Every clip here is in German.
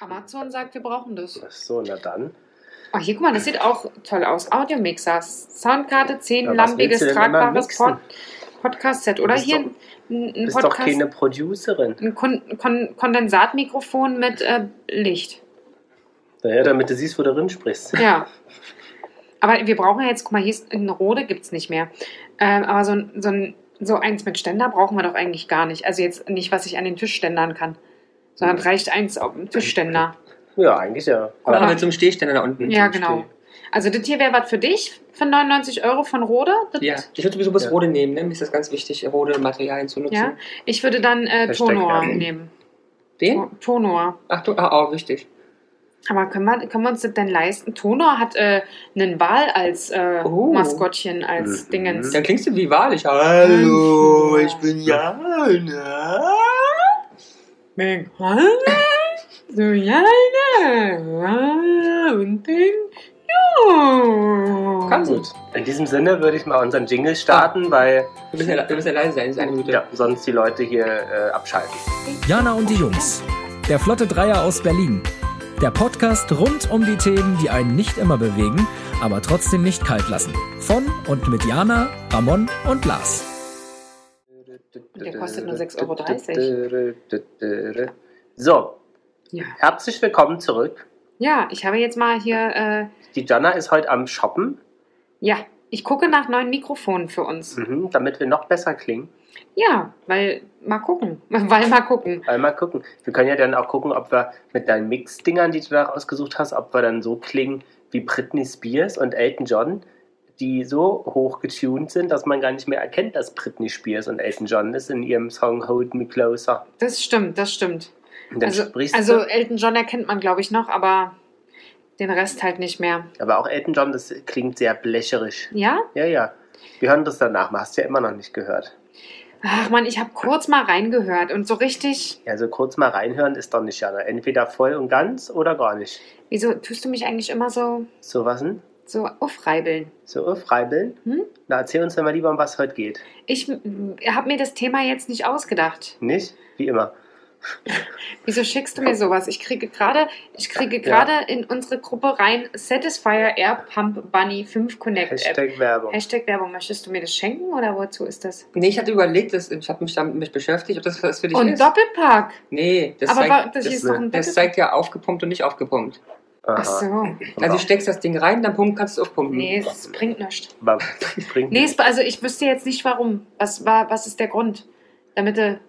Amazon sagt, wir brauchen das. Ach so, na dann. Oh, hier, guck mal, das sieht auch toll aus. Audiomixer, Soundkarte, 10 Ja, immer tragbares? Pod Podcast-Set. Oder hier doch- ein, ein Du bist doch keine Producerin. ein Kon Kon Kondensatmikrofon mit äh, Licht. Naja, damit du siehst, wo du drin sprichst. Ja. Aber wir brauchen ja jetzt, guck mal, hier ist in Rode gibt es nicht mehr. Ähm, aber so, so, ein, so eins mit Ständer brauchen wir doch eigentlich gar nicht. Also jetzt nicht, was ich an den Tisch ständern kann. Sondern reicht eins auf dem Tischständer. Ja, eigentlich ja. Aber mit so einem Stehständer da unten. Ja, genau. Also das hier wäre was für dich, für 99 Euro von Rode. Das. Ja, ich würde sowieso das Ja. Rode nehmen, ne? Mir ist das ganz wichtig, rote Materialien zu nutzen. ja. Ich würde dann äh, Tonor nehmen. Den? To- Tonor. Ach du, ah, oh, wichtig. Aber können wir, können wir uns das denn leisten? Tonor hat äh, einen Wal als äh, Oh. Maskottchen, als Mhm. Dingens. Dann klingst du wie wahrlich. Hallo, ich bin Jana. Big So, ja, ja, und den, ja. Kann Gut. In diesem Sinne würde ich mal unseren Jingle starten, weil Du bist ja, du bist ja leise sein, ist eine Minute. ja, sonst die Leute hier äh, abschalten. Jana und die Jungs. Der Flotte Dreier aus Berlin. Der Podcast rund um die Themen, die einen nicht immer bewegen, aber trotzdem nicht kalt lassen. Von und mit Jana, Ramon und Lars. Der kostet nur 6,30 Euro. So, Ja. herzlich willkommen zurück. ja, ich habe jetzt mal hier, äh, Die Jana ist heute am Shoppen, ja, ich gucke nach neuen Mikrofonen für uns. mhm, damit wir noch besser klingen. Ja, weil, mal gucken, weil mal gucken. Weil mal gucken. Wir können ja dann auch gucken, ob wir mit deinen Mix-Dingern, die du da ausgesucht hast, ob wir dann so klingen wie Britney Spears und Elton John, die so hoch getuned sind, dass man gar nicht mehr erkennt, dass Britney Spears und Elton John ist in ihrem Song Hold Me Closer. Das stimmt, das stimmt. Und dann Also, also. Elton John erkennt man, glaube ich, noch, aber den Rest halt nicht mehr. Aber auch Elton John, das klingt sehr blecherisch. Ja? Ja, ja. Wir hören das danach. mal. Hast du ja immer noch nicht gehört. Ach man, ich habe kurz mal reingehört und so richtig. Ja, so kurz mal reinhören ist doch nicht, Jana. Entweder voll und ganz oder gar nicht. Wieso tust du mich eigentlich immer so, So was denn? So aufreibeln? So äh, freibeln? Hm? Na, erzähl uns doch mal lieber, um was heute geht. Ich habe mir das Thema jetzt nicht ausgedacht. Nicht? Wie immer. Wieso schickst du mir sowas? Ich kriege gerade, ich kriege Ja. gerade in unsere Gruppe rein Satisfier Air Pump Bunny 5 Connect App. Hashtag Werbung. Hashtag Werbung. Möchtest du mir das schenken oder wozu ist das? Nee, ich hatte überlegt, das, ich habe mich damit beschäftigt, ob das was für dich Und ist. Doppelpack. Nee, das, Aber zeigt, das das, ist doch ein das Doppelpack. zeigt ja aufgepumpt und nicht aufgepumpt. Ach so. Also du steckst das Ding rein, dann pumpen, kannst du es aufpumpen. Nee, es bringt nichts. Aber bringt Nee, nichts. es, also ich wüsste jetzt nicht warum. Was, war, was ist der Grund? Damit du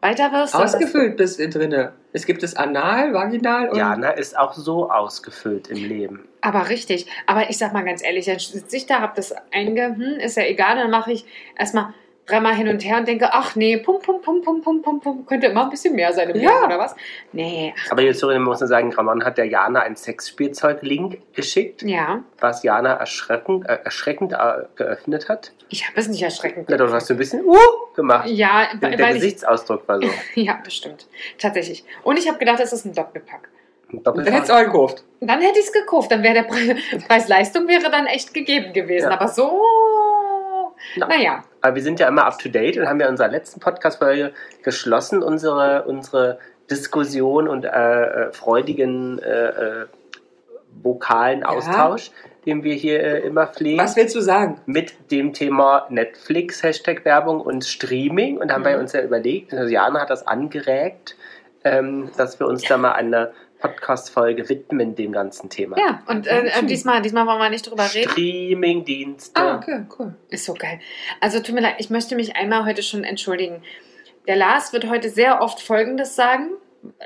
weiter wirst? Ausgefüllt bist du drinne. Es gibt es anal, vaginal und... Jana ist auch so ausgefüllt im Leben. Aber richtig. Aber ich sag mal ganz ehrlich, dann sitze ich da, hab das einge, hm, ist ja egal, dann mache ich erstmal dreimal hin und her und denke, ach nee, pum, pum, pum, pum, pum, pum, pum, könnte immer ein bisschen mehr sein im Ja. Leben, oder was? Nee, ach, Aber jetzt sorry, muss man sagen, Ramon hat der Jana ein Sexspielzeug-Link geschickt, ja, was Jana erschreckend, äh, erschreckend äh, geöffnet hat. ich habe es nicht erschreckend. Ja, dann hast du ein bisschen uh gemacht. Ja, Der weil, weil ich, Gesichtsausdruck war so. ja, bestimmt. Tatsächlich. Und ich habe gedacht, das ist ein Doppelpack. Doppelt Dann hättest du auch gekauft. Dann hätte ich es gekauft, dann wäre der Pre Preis-Leistung wäre dann echt gegeben gewesen. Ja. Aber so, Na. naja. Aber wir sind ja immer up to date und haben ja in unserer letzten Podcast-Folge geschlossen, unsere, unsere Diskussion und äh, äh, freudigen äh, äh, vokalen Ja. Austausch, den wir hier äh, immer pflegen. Was willst du sagen? mit dem Thema Netflix, Hashtag Werbung und Streaming. Und da haben wir Mhm. uns ja überlegt, also Jana hat das angeregt, ähm, dass wir uns da mal eine Podcast-Folge widmen dem ganzen Thema. Ja, und äh, äh, diesmal, diesmal wollen wir nicht drüber reden. Streaming-Dienste. Ah, okay, cool. Ist so geil. Also tut mir leid, ich möchte mich einmal heute schon entschuldigen. Der Lars wird heute sehr oft Folgendes sagen.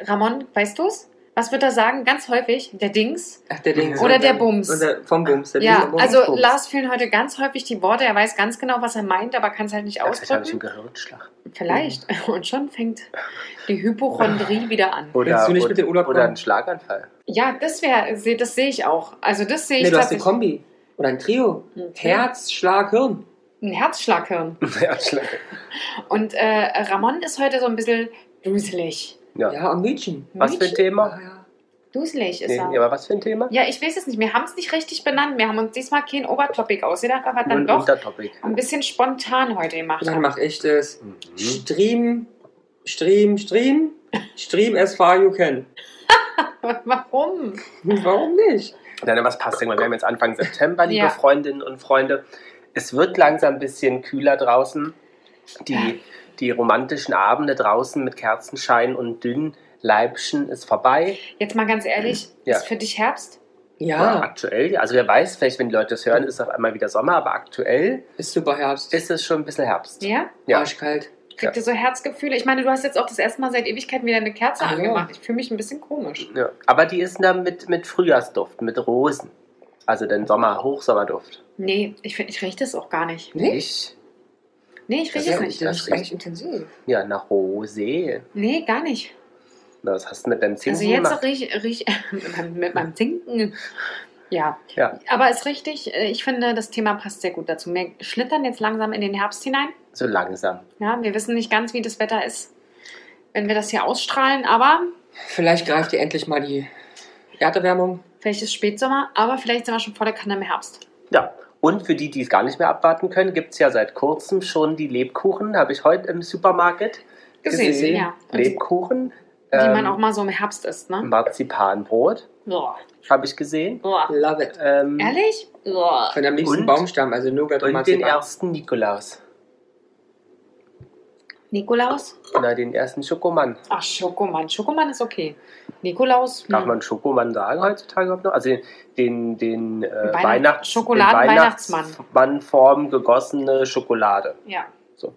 Ramon, weißt du's? Was wird er sagen? Ganz häufig. Der Dings. Ach, der Ding. Oder der Bums. Oder vom Bums. Der Ja, Bums. also Bums. Lars fehlen heute ganz häufig die Worte. Er weiß ganz genau, was er meint, aber kann es halt nicht Ja, Vielleicht habe ich einen ausdrücken. Gehirnschlag. Vielleicht. Und schon fängt die Hypochondrie wieder an. Oder, Willst du nicht oder, mit den Urlaub oder einen Schlaganfall. Ja, das wäre, das sehe ich auch. Also das sehe ich Nee, du hast eine. Kombi. Oder ein Trio. Ein Trio. Herz, Schlag, Hirn. Ein Herzschlaghirn. Herzschlag. Und äh, Ramon ist heute so ein bisschen duselig. Ja. Ja, und Mädchen. Was für ein Ah, Thema? ja. Duselig ist Nee, er. ja, aber was für ein Thema? Ja, ich weiß es nicht. Wir haben es nicht richtig benannt. Wir haben uns diesmal kein Obertopic ausgedacht, aber dann ein doch Untertopic. ein bisschen spontan heute gemacht. Dann mache ich das. Mhm. Stream, Stream, Stream. Stream as far you can. Warum? Warum nicht? Dann, was passt irgendwann? Wir haben jetzt Anfang September, liebe Ja. Freundinnen und Freunde. Es wird langsam ein bisschen kühler draußen. Die. Die romantischen Abende draußen mit Kerzenschein und dünnen Leibchen ist vorbei. Jetzt mal ganz ehrlich, Ja. ist für dich Herbst? Ja, Ja, aktuell, also wer weiß, vielleicht wenn die Leute das hören, ist auf einmal wieder Sommer, aber aktuell ist super Herbst. ist es schon ein bisschen Herbst. Ja? Ja. Arschkalt. Kriegt ihr so Herzgefühle? Ich meine, du hast jetzt auch das erste Mal seit Ewigkeiten wieder eine Kerze Ah, ja. angemacht. Ich fühle mich ein bisschen komisch. Ja. Aber die ist dann mit, mit Frühjahrsduft, mit Rosen. Also den Sommer, Hochsommerduft. Nee, ich finde, ich rieche das auch gar nicht. Nicht? Nee, ich rieche es nicht. Das ist eigentlich intensiv. Ja, nach Rosé. Nee, gar nicht. Na, Was hast du mit deinem Zinken Also jetzt gemacht? rieche riech, mit, meinem- mit meinem Zinken. Ja. Ja. Aber ist richtig, äh, ich finde, das Thema passt sehr gut dazu. Wir schlittern jetzt langsam in den Herbst hinein. So langsam. Ja, wir wissen nicht ganz, wie das Wetter ist, wenn wir das hier ausstrahlen, aber Vielleicht greift ihr endlich mal die Erderwärmung. vielleicht ist Spätsommer, aber vielleicht sind wir schon voller Kanne im Herbst. Ja. Und für die, die es gar nicht mehr abwarten können, gibt es ja seit kurzem schon die Lebkuchen. Habe ich heute im Supermarkt Gesehen, gesehen. ja. Und die, Lebkuchen. die man ähm, auch mal so im Herbst isst, ne? Marzipanbrot Boah. habe ich gesehen. Boah. Love it. Ähm, Ehrlich? Boah. Von am Und- Baumstamm, also Nougat und, Und den Marzipan. ersten Nikolaus. Nikolaus? Na, den ersten Schokomann. Ach, Schokomann. Schokomann ist okay. Nikolaus? Darf hm. man Schokomann sagen heutzutage überhaupt noch? Also den, den, den äh, Weihnacht- Weihnachts Schokoladen-Weihnachtsmann. Weihnachtsmannform gegossene Schokolade. Ja. So.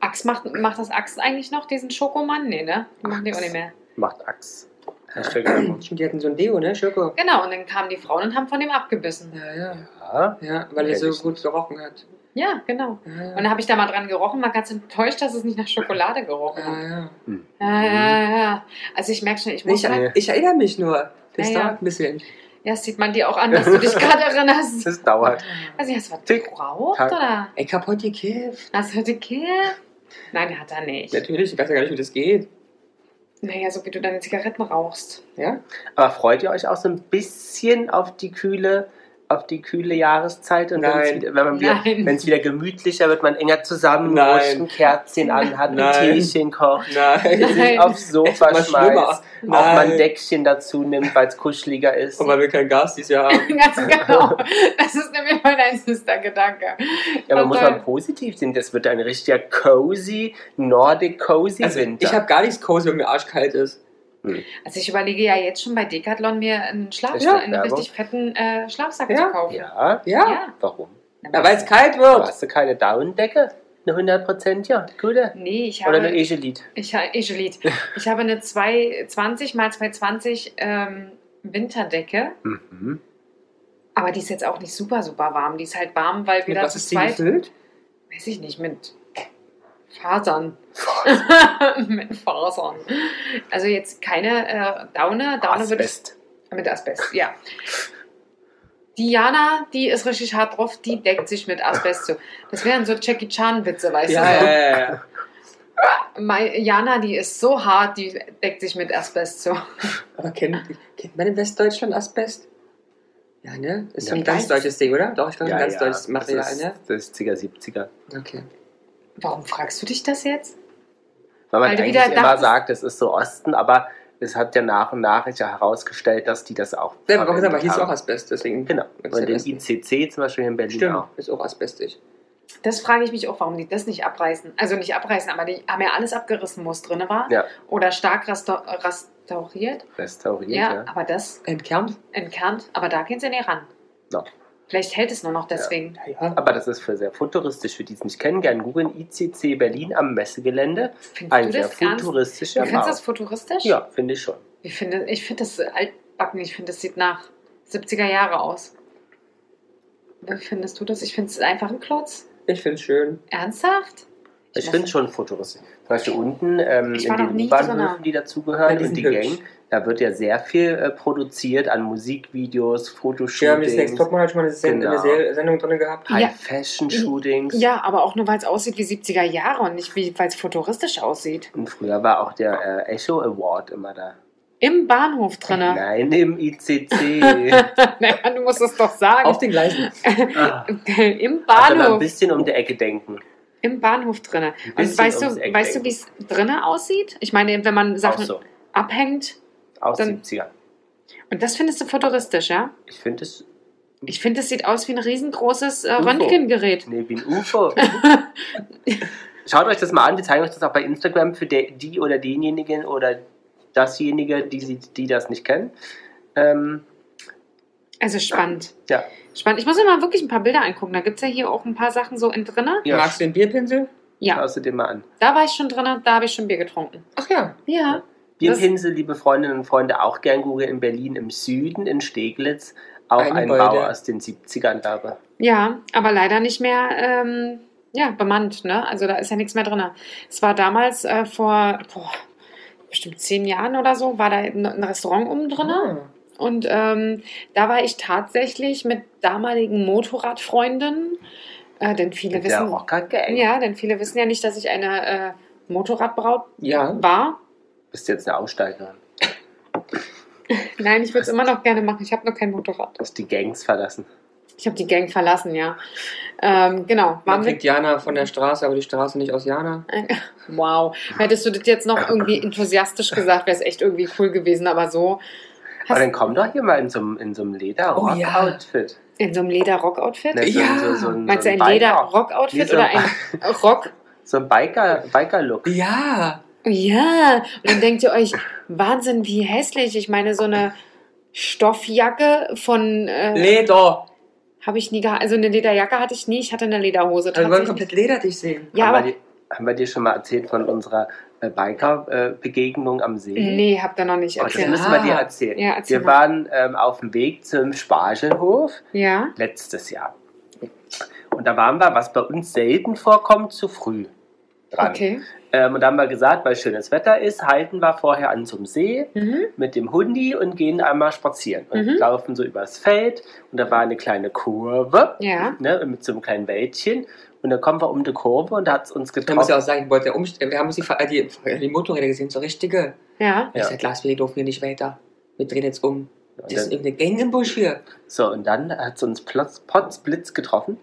Axt macht, macht das Axt eigentlich noch diesen Schokomann? Nee, ne? Die machen die auch nicht mehr. Macht Axt. Stimmt, die hatten so ein Deo, ne? Schoko. Genau, und dann kamen die Frauen und haben von dem abgebissen. Ja, ja. ja. Ja, weil er so gut gerochen hat. Ja, genau. Ja, Und dann habe ich da mal dran gerochen, war ganz enttäuscht, dass es nicht nach Schokolade gerochen ja, hat. ja. Hm. Ja, ja, ja. Also ich merke schon, ich muss Ich, mal, ich erinnere mich nur. Das Ja, ja. dauert ein bisschen. ja, das sieht man dir auch an, dass du dich gerade erinnerst. Das dauert. Also hast du was Tick, geraucht tack. oder? Ich hab heute gekifft. Hast du heute Kill? Nein, hat er nicht. Natürlich, ich weiß ja gar nicht, wie das geht. Naja, so wie du deine Zigaretten rauchst. Ja? Aber freut ihr euch auch so ein bisschen auf die kühle, auf die kühle Jahreszeit? Und wenn's Nein. wieder, wenn man wieder, wenn es wieder gemütlicher wird, man enger zusammen Nein. rutscht, ein Kerzchen anhat, ein Nein. Teechen kocht, Nein. Sich aufs Sofa Mal schmeißt, auch mal ein. Deckchen dazu nimmt, weil es kuscheliger ist. Und weil wir kein Gas dieses Jahr haben. Ganz genau. Das ist nämlich mein einziger Gedanke. Ja, aber Oh muss man positiv sehen, das wird ein richtiger cozy, Nordic cozy Also, Winter. ich habe gar nichts cozy, wenn mir arschkalt ist. Also ich überlege ja jetzt schon bei Decathlon mir einen, Schlaf Ja, einen Werbung. richtig fetten äh, Schlafsack Ja. zu kaufen. ja, Ja? Ja. warum? Ja, weil es kalt Aber wird. hast du keine Daunendecke? Eine 100% ja, gute. Nee, ich Oder habe, eine Egelit. ich, Egelit. ich habe eine 220 x 220 ähm, Winterdecke, Mhm. aber die ist jetzt auch nicht super, super warm. Die ist halt warm, weil wir Mit da was zu ist die zweit, gefüllt? weiß ich nicht, mit Fasern. mit Fasern. Also jetzt keine äh, Daune. Daune würde ich Asbest. Mit Asbest, ja. Diana, die ist richtig hart drauf, die deckt sich mit Asbest zu. Das wären so Jackie Chan-Witze, weißt Ja, du? ja, ja, ja. Mei- Jana, die ist so hart, die deckt sich mit Asbest zu. Aber kennt, kennt man in Westdeutschland Asbest? Ja, ne? Ist so Ja, ein ganz deutsches Ding, oder? Doch, ich glaube, Ja, ein ganz ja, deutsches Material, das ist, ne? Das ist 10er, 70er. Okay. Warum fragst du dich das jetzt? Weil man Weil eigentlich immer dachtest- sagt, es ist so Osten, aber es hat ja nach und nach ja herausgestellt, dass die das auch Ja, aber hieß haben. auch Asbest, deswegen. Genau. Ist Und den das- ICC zum Beispiel hier in Berlin Stimmt, auch. ist auch asbestig. Das frage ich mich auch, warum die das nicht abreißen. Also nicht abreißen, aber die haben ja alles abgerissen, wo es drin war. Ja. Oder stark restaur restauriert. Restauriert, Ja, ja. aber das Entkernt? entkernt. Aber da gehen sie nicht ran. No. Vielleicht hält es nur noch deswegen. Ja. Aber das ist für sehr futuristisch, für die es nicht kennen. Gern googeln ICC Berlin am Messegelände. Findest Ein du sehr das futuristischer Du findest Bau. das futuristisch? Ja, finde ich schon. Ich finde, ich finde das altbacken. Ich finde, das sieht nach 70er Jahre aus. Wie findest du das? Ich finde es einfach ein Klotz. Ich finde es schön. Ernsthaft? Ich muss- finde schon futuristisch. Zum Beispiel unten ähm, Ich in den U-Bahnhöfen, die dazugehören Ja, die und die hübsch. Gang, da wird ja sehr viel äh, produziert an Musikvideos, Ja, Fotoshootings, Miss Next Topmodel hat schon mal eine, Sen Genau. eine Se- Sendung drin gehabt. Ja. High-Fashion-Shootings. Ja, aber auch nur, weil es aussieht wie 70er Jahre und nicht, wie- weil es futuristisch aussieht. Und früher war auch der äh, Echo Award immer da. Im Bahnhof drinne. Nein, im ICC. naja, du musst es doch sagen. Auf den Gleisen. ah, Im also mal ein Bahnhof. bisschen um die Ecke denken. Im Bahnhof drinne. Und weißt du, weißt du, wie es drinne aussieht? Ich meine, wenn man Sachen so. abhängt, Aus Dann- 70er. Und das findest du futuristisch, ja? Ich finde es. Ich finde, es sieht aus wie ein riesengroßes äh. Röntgengerät. Nee, wie ein UFO. Schaut euch das mal an, wir zeigen euch das auch bei Instagram für de, die oder denjenigen oder dasjenige, die, sie- die das nicht kennen. Ähm, Also spannend. ja, Spannend. Ich muss mir mal wirklich ein paar Bilder angucken. Da gibt es ja hier auch ein paar Sachen so in drinne. ja Magst du den Bierpinsel? Ja, schaust du dir mal an. da war ich schon drinne, da habe ich schon Bier getrunken. Ach ja. Ja. Bierpinsel, liebe Freundinnen und Freunde, auch gern googeln in Berlin im Süden, in Steglitz. Auch ein. Bau aus den 70ern, glaube Ja, aber leider nicht mehr ähm, ja, bemannt. Ne? Also da ist ja nichts mehr drin. Es war damals äh, vor boah, bestimmt zehn Jahren oder so, war da ein Restaurant oben drin. Ah. Und ähm, da war ich tatsächlich mit damaligen Motorradfreundinnen. Äh, denn viele wissen. Ja, denn viele wissen ja nicht, dass ich eine äh, Motorradbraut Ja. war. Bist jetzt eine Aussteigerin. Nein, ich würde es immer noch gerne machen. Ich habe noch kein Motorrad. Du hast die Gangs verlassen. Ich habe die Gang verlassen, ja. Ähm, genau. Man Waren kriegt Jana von der Straße, aber die Straße nicht aus Jana. wow. Hättest du das jetzt noch irgendwie enthusiastisch gesagt, wäre es echt irgendwie cool gewesen. Aber so Aber dann komm doch hier mal in so einem, in so einem Oh, Leder-Rock-Outfit. in so einem Leder-Rock-Outfit. Ne, so, Ja. so, so ein, Meinst so du ein Biker- Leder-Rock-Outfit Nee, so oder ein Rock? So ein Biker- Biker-Look. Ja. Ja. Und dann denkt ihr euch, Wahnsinn, wie hässlich. Ich meine, so eine Stoffjacke von. Äh, Leder. habe ich nie gehabt. Also eine Lederjacke hatte ich nie. Ich hatte eine Lederhose. Also wir wollen komplett Leder dich sehen. Ja, haben, aber. wir dir, haben wir dir schon mal erzählt von unserer äh, Biker-Begegnung am See? Nee, habt ihr noch nicht Oh, das erzählt. müssen wir dir erzählen. Ja, erzähl wir mal. waren ähm, auf dem Weg zum Spargelhof Ja. letztes Jahr. Und da waren wir, was bei uns selten vorkommt, zu früh dran. Okay. Ähm, und da haben wir gesagt, weil schönes Wetter ist, halten wir vorher an zum See Mhm. mit dem Hundi und gehen einmal spazieren und Mhm. laufen so übers Feld. Und da war eine kleine Kurve Ja. ne, mit so einem kleinen Wäldchen. Und dann kommen wir um die Kurve und da hat es uns Man muss ja getroffen. auch sagen, wollte der Umst wir haben uns die, äh, die, die Motorräder gesehen, so richtige. Ja. Ich Ja. sag, Lars, wir dürfen hier nicht weiter. Wir drehen jetzt um. Das Und ist dann, irgendeine Gang im Busch hier. so, und dann hat es uns plotz, potzblitz getroffen.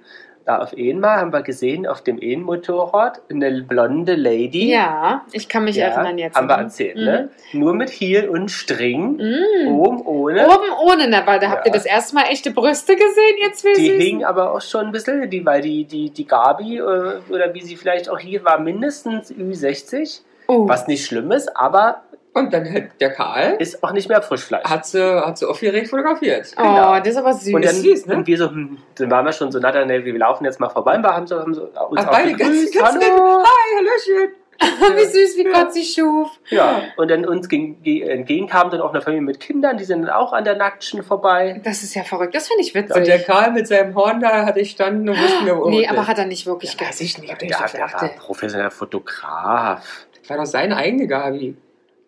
Da auf einmal haben wir gesehen, auf dem Ein-Motorrad eine blonde Lady. Ja, ich kann mich Ja, erinnern jetzt. Haben wir Mhm. erzählt, ne? Nur mit Heel und String. Mhm. Oben ohne. Oben ohne, ne? Weil da habt ihr Ja. das erste Mal echte Brüste gesehen, jetzt wie Die süß. hing aber auch schon ein bisschen, die, weil die, die, die Gabi, äh, oder wie sie vielleicht auch hier war, mindestens Ü60. Oh. Was nicht schlimm ist, aber Und dann hat der Karl, ist auch nicht mehr Frischfleisch. hat sie, hat sie aufgeregt fotografiert. Oh, genau. das ist aber süß. und dann, süß, ne? und wir so, hm, dann waren wir schon so, na dann, wir laufen jetzt mal vorbei und wir haben so, haben so uns Ach, auch beide ganz, nett. hallo. Hi, Hallöchen. wie süß, wie Gott sie schuf. Ja, und dann uns ging, ge- entgegen kam dann auch eine Familie mit Kindern, die sind dann auch an der Nacktschen vorbei. Das ist ja verrückt. Das finde ich Und der witzig. Karl mit seinem Honda hatte ich dann und wussten wir, wo Nee, er aber hat er nicht wirklich ja, weiß ich nicht. Hab ich Der, nicht der war professioneller Fotograf. Das war doch seine eigene Gabi.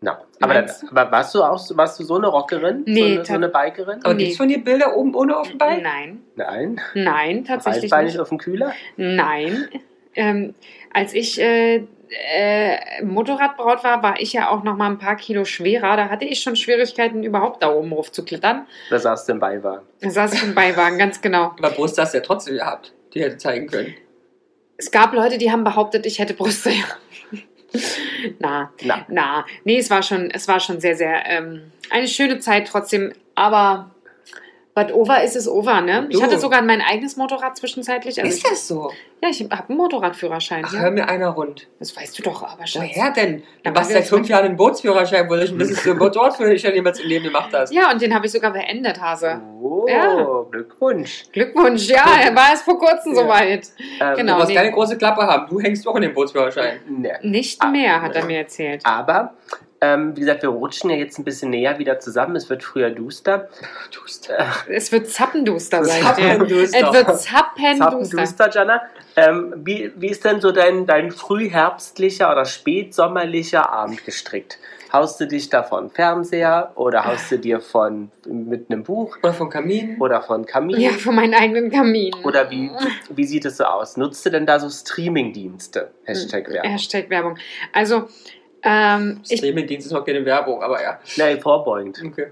Na, aber, du? aber warst du auch so- warst du so eine Rockerin? Nee, so, eine, so eine Bikerin? Aber Nee. gibt's von dir Bilder oben ohne auf dem Bein? Nein, Nein. nein, tatsächlich Breitbeinig nicht. auf dem Kühler? Nein. Ähm, als ich äh, äh, Motorradbraut war, war ich ja auch noch mal ein paar Kilo schwerer. Da hatte ich schon Schwierigkeiten, überhaupt da oben rauf zu klettern. Da saß du im Beiwagen. Da saß ich im Beiwagen, ganz genau. Aber Brust hast du ja trotzdem gehabt. Die hätte zeigen können. Es gab Leute, die haben behauptet, ich hätte Brüste. na, Na, na, nee, es war schon, es war schon sehr, sehr ähm, eine schöne Zeit trotzdem. Aber was over ist, ist over, ne? Ich Du. hatte sogar mein eigenes Motorrad zwischenzeitlich. Also ist ich, das so? ja, ich habe einen Motorradführerschein. Ach, ja. hör mir einer rund. Das weißt du doch, aber Schatz. Woher denn? Du weil seit fünf Jahren einen Bootsführerschein, wo ich ein bisschen Motorradführerschein jemals im Leben gemacht hast. Ja, und den habe ich sogar beendet, Hase. oh, Ja. Glückwunsch. Glückwunsch, ja, er war es vor kurzem Ja. soweit. Ähm, Genau. Du musst nee. keine große Klappe haben. Du hängst auch in den Bootsführerschein. Ne. Nicht Ah, mehr, hat er nee. mir erzählt. Aber, ähm, wie gesagt, wir rutschen ja jetzt ein bisschen näher wieder zusammen. Es wird früher duster. Duster. Es wird zappenduster, sag ich dir. Zappenduster. Es wird zappenduster. Zappenduster, Jana. Ähm, wie, wie ist denn so dein, dein frühherbstlicher oder spätsommerlicher Abend gestrickt? Haust du dich da von Fernseher oder haust du dir von mit einem Buch Oder vom Kamin. oder von Kamin? Ja, für meinen eigenen Kamin. Oder wie, wie sieht es so aus? Nutzt du denn da so Streaming-Dienste? Hashtag Werbung. Hashtag Werbung. Also, ähm, ich, Streaming-Dienst ist noch keine Werbung, aber ja. Nein, vorbeugend. Okay.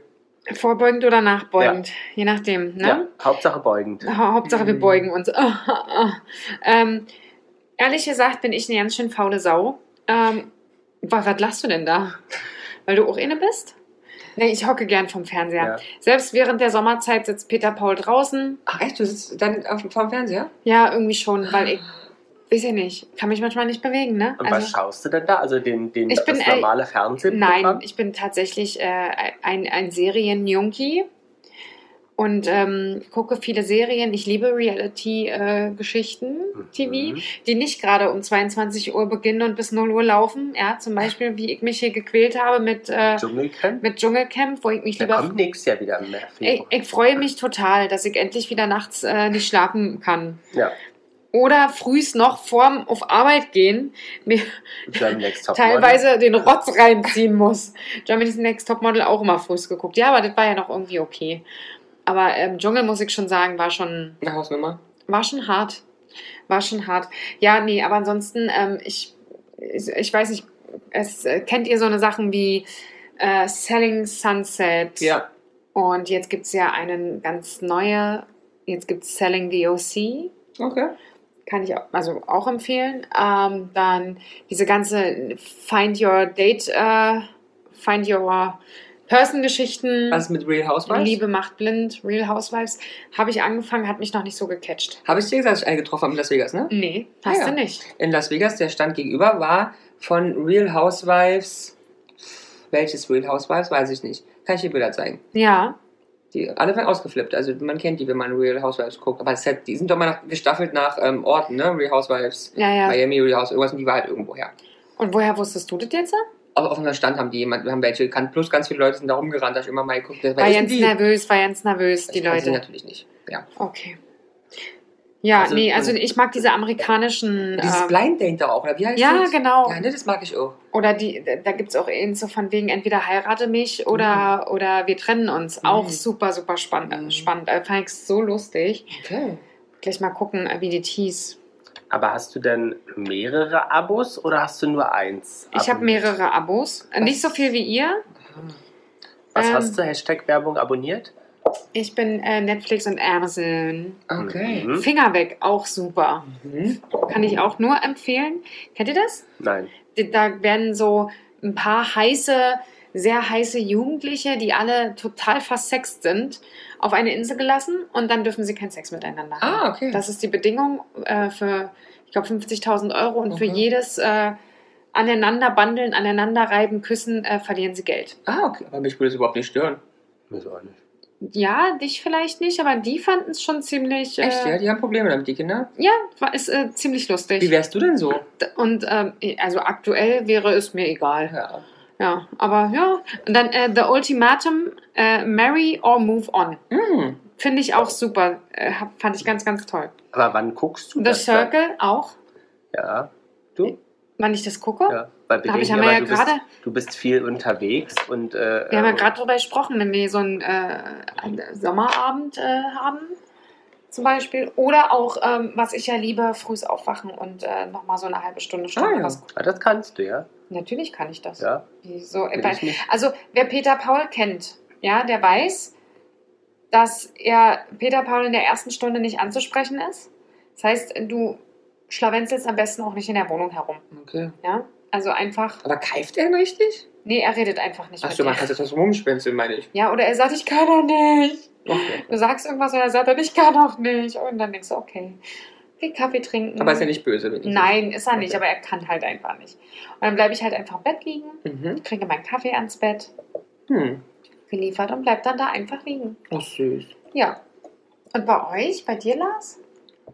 vorbeugend oder nachbeugend, je nachdem. Ne? Ja, Hauptsache beugend. Ha- Hauptsache, wir beugen uns. ähm, ehrlich gesagt bin ich eine ganz schön faule Sau. Ähm, was, was lachst du denn da? Weil du auch eine bist? Nee, ich hocke gern vom Fernseher. Ja. Selbst während der Sommerzeit sitzt Peter Paul draußen. Ach echt, du sitzt dann auf, vorm Fernseher? Ja, irgendwie schon, weil ich, weiß ich nicht, kann mich manchmal nicht bewegen, ne? Und was schaust du denn da? Also den, den Ich bin, das äh, normale Fernsehen? Nein, ich bin tatsächlich äh, ein, ein Serien-Junkie und ähm, gucke viele Serien. Ich liebe Reality-Geschichten, TV, Mhm. die nicht gerade um 22 Uhr beginnen und bis 0 Uhr laufen. Ja, zum Beispiel, wie ich mich hier gequält habe mit, äh, Dschungelcamp? mit Dschungelcamp, wo ich mich Da lieber kommt nächstes Jahr wieder März. Ich, ich freue mich total, dass ich endlich wieder nachts äh, nicht schlafen kann. Ja, Oder frühs noch vorm auf Arbeit gehen, mir Top teilweise den Rotz reinziehen muss. Germany's Next Topmodel auch immer frühs geguckt. Ja, aber das war ja noch irgendwie okay. Aber ähm, Dschungel, muss ich schon sagen, war schon, Eine Hausnummer. war schon hart. War schon hart. Ja, nee, aber ansonsten, ähm, ich, ich, ich weiß nicht, es, äh, kennt ihr so eine Sachen wie äh, Selling Sunset? Ja. Und jetzt gibt es ja einen ganz neue, jetzt gibt es Selling the OC, Okay. Kann ich auch, also auch empfehlen. Ähm, dann diese ganze Find Your Date, äh, Find Your Person-Geschichten. Was mit Real Housewives? Liebe macht blind, Real Housewives, habe ich angefangen, hat mich noch nicht so gecatcht. Habe ich dir gesagt, dass ich einen getroffen habe in Las Vegas, ne? Nee, hast Ah, ja. du nicht. In Las Vegas, der stand gegenüber, war von Real Housewives. Welches Real Housewives? Weiß ich nicht. Kann ich dir Bilder zeigen. Ja, Die alle waren ausgeflippt. Also man kennt die, wenn man Real Housewives guckt. Aber das hat, die sind doch mal nach, gestaffelt nach ähm, Orten, ne? Real Housewives, ja, ja. Miami, Real Housewives, irgendwas und die war halt irgendwo her. Und woher wusstest du das jetzt? Aber auf einem Stand haben die jemand, wir haben welche gekannt, plus ganz viele Leute sind da rumgerannt, da ich immer mal geguckt. War ganz die? nervös, war ganz nervös, die Ich kannte sie Leute. natürlich nicht. Ja. Okay. Ja, Also, nee, also ich mag diese amerikanischen. Dieses ähm, Blind Date da auch, oder wie heißt Ja, das? genau. Ja, ne, das mag ich auch. Oder die, da gibt es auch eben so von wegen, entweder heirate mich oder, oder wir trennen uns. Auch Mhm. super, super spannend. Mhm. spannend. Äh, fand ich so lustig. Okay. Gleich mal gucken, äh, wie die hieß. Aber hast du denn mehrere Abos oder hast du nur eins? Ich habe mehrere Abos. Äh, Nicht so viel wie ihr. Was ähm, hast du? Hashtag Werbung abonniert? Ich bin äh, Netflix und Amazon. Okay. Mhm. Finger weg, auch super. Mhm. Kann ich auch nur empfehlen. Kennt ihr das? Nein. Da werden so ein paar heiße, sehr heiße Jugendliche, die alle total versext sind, auf eine Insel gelassen und dann dürfen sie keinen Sex miteinander haben. Ah, okay. Das ist die Bedingung äh, für, ich glaube, 50.000 Euro und für Mhm. jedes äh, Aneinanderbandeln, Aneinanderreiben, Küssen äh, verlieren sie Geld. ah, okay. Aber mich würde das überhaupt nicht stören. Muss auch nicht. Ja, dich vielleicht nicht, aber die fanden es schon ziemlich. Äh, Echt, ja? Die haben Probleme damit, die Kinder? Ja, war, ist äh, ziemlich lustig. Wie wärst du denn so? Und ähm, also aktuell wäre es mir egal. Ja. Ja, aber ja. Und dann äh, The Ultimatum, äh, Marry or Move On. Mhm. Finde ich auch super. Äh, fand ich ganz, ganz toll. Aber wann guckst du The das? dann? Circle auch, Ja. Du? Wann ich das gucke. Ja. Weil wir ich- haben ja du, bist, gerade- du bist viel unterwegs und äh, Wir haben ja ähm, gerade darüber gesprochen, wenn wir so einen, äh, einen Sommerabend äh, haben, zum Beispiel. Oder auch, ähm, was ich ja liebe, frühs aufwachen und äh, nochmal so eine halbe Stunde, Stunde Ah, ja. was ah, das kannst du, ja. Natürlich kann ich das. Ja. Wie so, Will weil, ich nicht. also, wer Peter Paul kennt, ja, der weiß, dass er Peter Paul in der ersten Stunde nicht anzusprechen ist. Das heißt, du schlawenzelst am besten auch nicht in der Wohnung herum. Okay. Ja? Also einfach, Aber keift er richtig? nee, er redet einfach nicht Achso, mit man kann das rumspinseln, meine ich. Ja, oder er sagt, ich kann doch nicht. Okay. Du sagst irgendwas und er sagt, dann, ich kann doch nicht. Und dann denkst du, okay, geh Kaffee trinken. Aber ist ja nicht böse, wenn ich Nein, ist er nicht, Okay. aber er kann halt einfach nicht. Und dann bleibe ich halt einfach im Bett liegen, Mhm. kriege meinen Kaffee ans Bett, Hm. geliefert und bleib dann da einfach liegen. Oh, süß. Ja. Und bei euch, bei dir, Lars?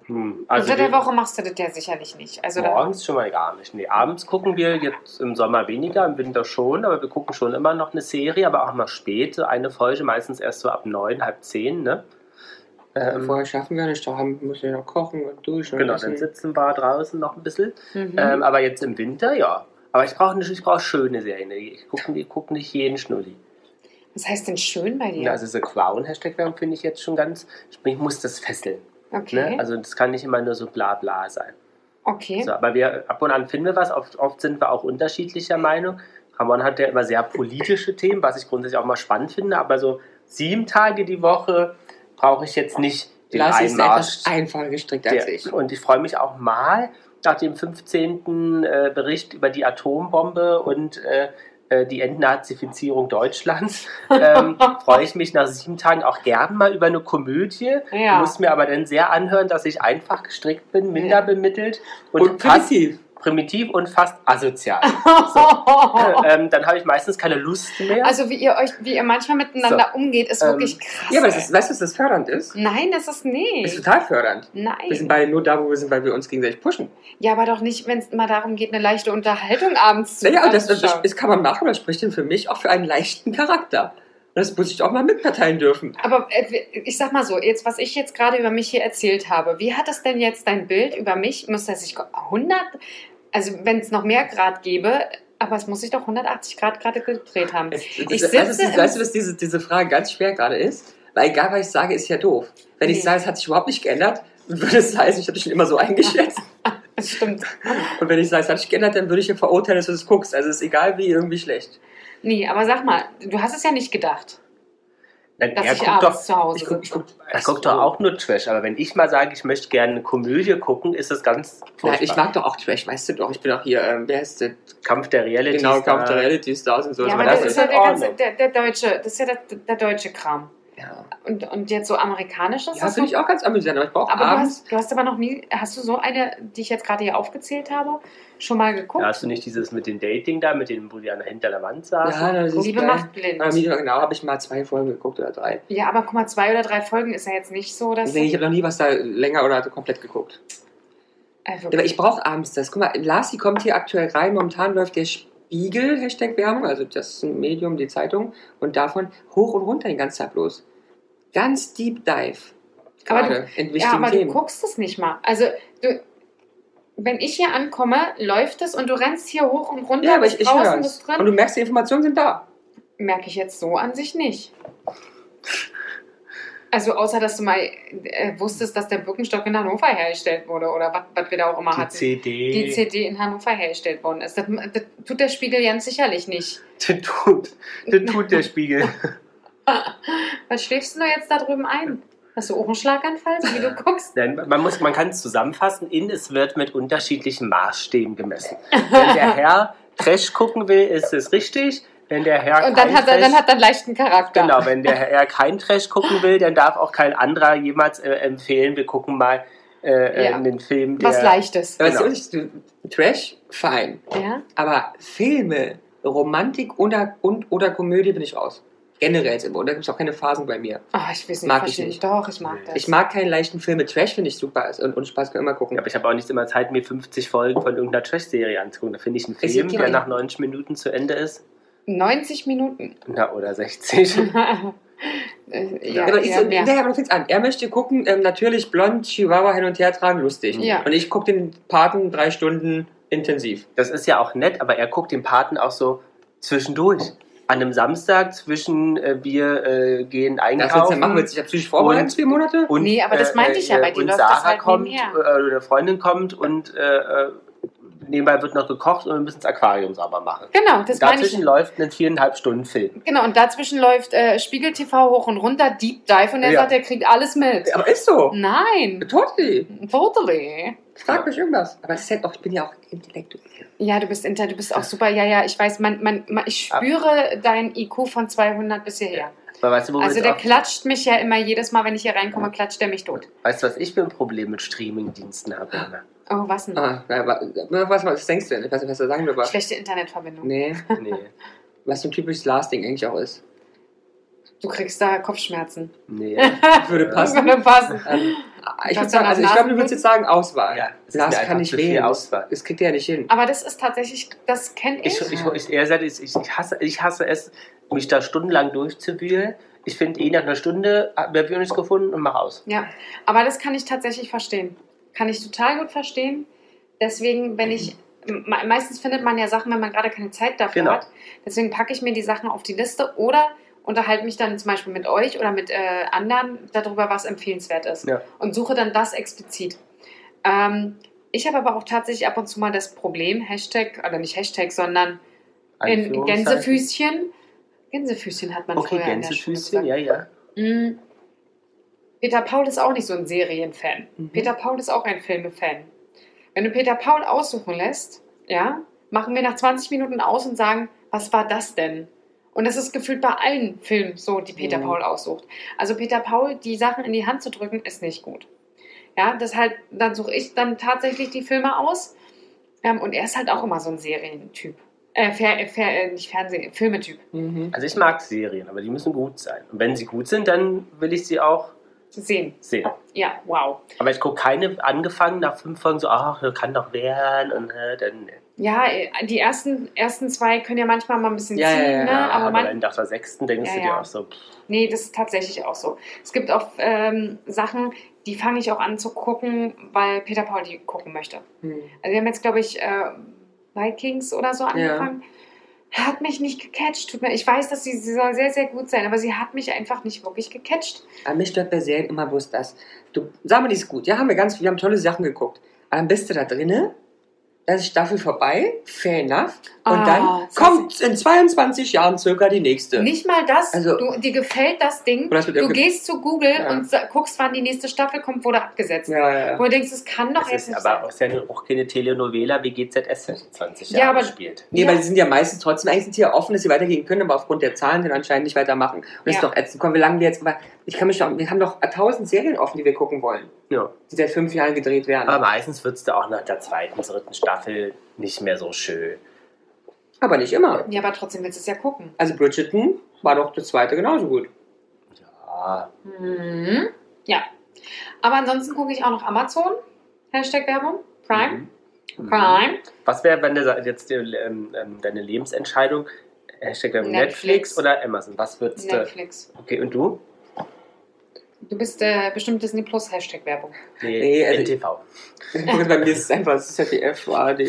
Hm. Also Unter der Woche machst du das ja sicherlich nicht. Also Morgens schon mal gar nicht. Nee, abends gucken wir jetzt im Sommer weniger, im Winter schon, aber wir gucken schon immer noch eine Serie, aber auch mal spät. Eine Folge, meistens erst so ab neun, halb zehn, ne? Ähm, Vorher schaffen wir nicht, da haben, müssen wir noch kochen und duschen. genau, und dann sitzen wir draußen noch ein bisschen. mhm. Ähm, aber jetzt im Winter, ja. Aber ich brauche ich brauch schöne Serien. Ich gucke ich guck nicht jeden Schnulli. Was heißt denn schön bei dir? Ja, also so Crown-Hashtag-Werbung finde ich jetzt schon ganz. Ich muss das fesseln. Okay. Ne? Also das kann nicht immer nur so bla bla sein. okay. So, aber wir, ab und an finden wir was, oft, oft sind wir auch unterschiedlicher Meinung. Ramon hat ja immer sehr politische Themen, was ich grundsätzlich auch mal spannend finde, aber so sieben Tage die Woche brauche ich jetzt nicht den Lass ist etwas einfacher gestrickt als ich. und ich freue mich auch mal nach dem 15. Äh, Bericht über die Atombombe und äh, die Entnazifizierung Deutschlands, ähm, freue ich mich nach sieben Tagen auch gern mal über eine Komödie. Ja. Muss mir aber dann sehr anhören, dass ich einfach gestrickt bin, minder bemittelt und, Und primitiv. Primitiv und fast asozial. ähm, dann habe ich meistens keine Lust mehr. Also wie ihr euch, wie ihr manchmal miteinander umgeht, ist Ähm, wirklich krass. Ja, aber das ist, weißt du, was das fördernd ist? Nein, das ist Das ist nicht. total fördernd. Wir sind Nein. beide nur da, wo wir sind, weil wir uns gegenseitig pushen. Ja, aber doch nicht, wenn es mal darum geht, eine leichte Unterhaltung abends zu Naja, das, das, das kann man machen, das spricht denn für mich auch für einen leichten Charakter. Das muss ich auch mal mitverteilen dürfen. Aber äh, ich sag mal so, jetzt, was ich jetzt gerade über mich hier erzählt habe, wie hat das denn jetzt dein Bild über mich? Muss das sich 100, also wenn es noch mehr Grad gäbe, aber es muss sich doch 180 Grad gerade gedreht haben. Es, Ich ich sitze weißt, du, weißt du, was diese, diese Frage ganz schwer gerade ist? Weil egal, was ich sage, ist ja doof. Wenn ich Nee. sage, es hat sich überhaupt nicht geändert, würde es heißen, ich habe dich schon immer so eingeschätzt. Das stimmt. Und wenn ich sage, es hat sich geändert, dann würde ich ja verurteilen, dass du es guckst. Also es ist egal wie, irgendwie schlecht. Nee, aber sag mal, du hast es ja nicht gedacht, Dann, dass er ich guckt doch, zu Hause Ich guck, ich guck, er guckt doch auch nur Trash. Aber wenn ich mal sage, ich möchte gerne eine Komödie gucken, ist das ganz Nein, furchtbar. ich mag doch auch Trash, weißt du doch. Ich bin auch hier, ähm, wer heißt das? Kampf der Reality. Genau, Kampf der Reality Stars und so. Ja, Das aber das das ist ist ja der, ganze, der, der deutsche, das ist ja der, der deutsche Kram. Ja. Und, und jetzt so amerikanisches? ja, finde ich auch ganz amüsant. Aber ich brauche Aber du abends... hast, du hast aber noch nie, hast du so eine, die ich jetzt gerade hier aufgezählt habe, schon mal geguckt? Ja, hast du nicht dieses mit dem Dating da, mit dem, wo die an der hinter der Wand saßen? Ja, das ist Liebe geil. macht blind. Aber mir- genau, habe ich mal zwei Folgen geguckt oder drei. Ja, aber guck mal, zwei oder drei Folgen ist ja jetzt nicht so, dass. Nee, ich habe noch nie was da länger oder komplett geguckt. Ja, wirklich. Aber ich brauche abends das. Guck mal, Lassi kommt hier aktuell rein. Momentan läuft der Spiegel, Hashtag Werbung, also das Medium, die Zeitung. Und davon hoch und runter den ganzen Tag bloß. Ganz Deep Dive. Aber Gerade in ja, wichtigen aber Themen. du guckst es nicht mal. Also, du, wenn ich hier ankomme, läuft es und du rennst hier hoch und runter, ja, aber ich, ich draußen, bist drin. Und du merkst, die Informationen sind da. Merke ich jetzt so an sich nicht. Also außer, dass du mal äh, wusstest, dass der Birkenstock in Hannover hergestellt wurde oder was- wir da auch immer Die hatten. CD. Die CD in Hannover hergestellt worden ist. Das, das tut der Spiegel ganz sicherlich nicht. Das tut, das tut der Spiegel. Was schläfst du jetzt da drüben ein? Hast du auch einen Schlaganfall, so wie du guckst? Nein, man, muss, man kann es zusammenfassen. In es wird mit unterschiedlichen Maßstäben gemessen. Wenn der Herr Trash gucken will, ist es richtig. Wenn der Herr Und dann kein hat, er, Trash- dann hat er einen leichten Charakter. Genau, wenn der Herr kein Trash gucken will, dann darf auch kein anderer jemals äh, empfehlen, wir gucken mal äh, äh, Ja. einen Film, der... Was Leichtes. Genau. weißt du, Trash, fein. Ja? Aber Filme, Romantik oder, und, oder Komödie bin ich raus. Generell immer. Und da gibt es auch keine Phasen bei mir. Oh, ich weiß nicht, Mag ich nicht. Doch, ich mag das. Ich mag keine leichten Filme. Trash finde ich super und, und Spaß kann immer gucken. Ja, aber ich habe auch nicht immer Zeit, mir 50 Folgen von irgendeiner Trash-Serie anzugucken. Da finde ich einen Film, der nach 90 Minuten zu Ende ist. 90 Minuten. Na, oder 60. Äh, Ja, ja, aber ich ja, so, mehr. nee, aber fängt's an. Er möchte gucken, ähm, natürlich blond, Chihuahua hin und her tragen, lustig. Ja. Und ich gucke den Paten drei Stunden intensiv. Das ist ja auch nett, aber er guckt den Paten auch so zwischendurch. An einem Samstag zwischen äh, wir äh, gehen Das einkaufen. du machen, willst du dich ja psychisch vorbereiten, Und- zwei Monate? Und, Nee, aber das meinte ich ja, bei dir und läuft das Sarah halt kommt, äh, oder Freundin kommt und äh, äh, nebenbei wird noch gekocht und wir müssen das Aquarium sauber machen. Genau, das meine ich. Dazwischen läuft ein viereinhalb Stunden Film. Genau, und dazwischen läuft äh, Spiegel TV hoch und runter, Deep Dive, und er Ja. sagt, er kriegt alles mit. Aber ist so. Nein, Totally. totally. Frag mich irgendwas. Aber es ist halt auch, ich bin ja auch intellektuell. Ja, du bist inter, du bist auch super. Ja, ja, ich weiß, man, man, man, ich spüre deinen IQ von 200 bis hierher. Aber weißt du, Also der auch, klatscht mich ja immer jedes Mal, wenn ich hier reinkomme, klatscht der mich tot. weißt du, was ich für ein Problem mit Streamingdiensten habe? Oh, was denn? Ah, was, was denkst du denn? Ich weiß nicht, was du sagen willst. Schlechte Internetverbindung. Nee, Nee, was so ein typisches Last-Ding eigentlich auch ist. Du kriegst da Kopfschmerzen. nee. Würde Das passen. würde passen. Ähm, ich Kannst würde sagen, also ich glaube, du würdest jetzt sagen Auswahl. Ja, Lars kann nicht wählen. Das, Auswahl. das kriegt er ja nicht hin. Aber das ist tatsächlich, das kenne ich. Ich, ich, ich, ich, ich, hasse, ich hasse es, mich da stundenlang durchzuwühlen. Ich finde, eh nach einer Stunde habe ich nichts gefunden und mach aus. Ja, aber das kann ich tatsächlich verstehen. Kann ich total gut verstehen. Deswegen, wenn ich, me- meistens findet man ja Sachen, wenn man gerade keine Zeit dafür Genau. hat. Deswegen packe ich mir die Sachen auf die Liste oder unterhalte mich dann zum Beispiel mit euch oder mit äh, anderen darüber, was empfehlenswert ist. Ja. Und suche dann das explizit. Ähm, ich habe aber auch tatsächlich ab und zu mal das Problem, Hashtag, oder nicht Hashtag, sondern in. Gänsefüßchen. Gänsefüßchen hat man Okay, früher in der Schule Gänsefüßchen, gesagt. ja, ja. Mm. Peter Paul ist auch nicht so ein Serienfan. Mhm. Peter Paul ist auch ein Filmefan. Wenn du Peter Paul aussuchen lässt, ja, machen wir nach 20 Minuten aus und sagen, was war das denn? Und das ist gefühlt bei allen Filmen so, die Peter Mhm. Paul aussucht. Also Peter Paul, die Sachen in die Hand zu drücken, ist nicht gut. Ja, deshalb, dann suche ich dann tatsächlich die Filme aus. Ähm, und er ist halt auch immer so ein Serientyp. Äh, Fer, äh, Fer, äh, nicht Fernsehen, Filmetyp. Mhm. Also ich mag Serien, aber die müssen gut sein. Und wenn sie gut sind, dann will ich sie auch Sehen. sehen. Ja, wow. Aber ich gucke keine angefangen nach fünf Folgen so, ach, das kann doch werden und äh, dann. Ja, äh, die ersten, ersten zwei können ja manchmal mal ein bisschen Ja, ja, ziehen, ja, ne? ja, aber aber man, dann nach der sechsten denkst Ja, du dir ja. auch so, pff, Nee, das ist tatsächlich auch so. Es gibt auch ähm, Sachen, die fange ich auch an zu gucken, weil Peter Paul die gucken möchte. Mhm. Also wir haben jetzt, glaube ich, äh, Vikings oder so angefangen. Hat mich nicht gecatcht. Tut mir, ich weiß, dass sie, sie soll sehr, sehr gut sein, aber sie hat mich einfach nicht wirklich gecatcht. Aber mich stört bei Serien immer bloß das. Du, sag mal, die ist gut. Ja, haben wir ganz, wir haben tolle Sachen geguckt. Aber dann bist du da drinne, dann ist Staffel vorbei, fair enough. Und Ah, dann das kommt in 22 Jahren circa die nächste. Nicht mal das. Also- du, dir gefällt das Ding. Das Du gehst zu Google Ja. und guckst, wann die nächste Staffel kommt, wurde abgesetzt. Ja, ja, ja. Wo du denkst, es kann doch das jetzt ist nicht aber sein. eine, auch keine Telenovela wie GZS seit 20 Ja, Jahren aber- gespielt. Nee, Ja. weil sie sind ja meistens trotzdem, eigentlich sind die ja offen, dass sie weitergehen können, aber aufgrund der Zahlen dann anscheinend nicht weitermachen. Und das ist Ja. doch ätzend. Komm, wie lange wir jetzt, aber ich kann mich doch, wir haben doch tausend Serien offen, die wir gucken wollen, Ja. die seit fünf Jahren gedreht werden. Aber meistens wird es da auch nach der zweiten, dritten Staffel nicht mehr so schön. Aber nicht immer. Ja, aber trotzdem willst du es ja gucken. Also Bridgerton war doch das zweite genauso gut. Ja, Mhm. Ja. Aber ansonsten gucke ich auch noch Amazon. Hashtag Werbung. Prime. Mhm. Prime. Was wäre, wenn du jetzt ähm, ähm, deine Lebensentscheidung, Hashtag Netflix. Netflix. Netflix oder Amazon, was würdest du? Netflix. Okay, und du? Du bist äh, bestimmt Disney Plus Hashtag Werbung. Nee, also- NTV. Bei mir ist es einfach ZDF, ARD.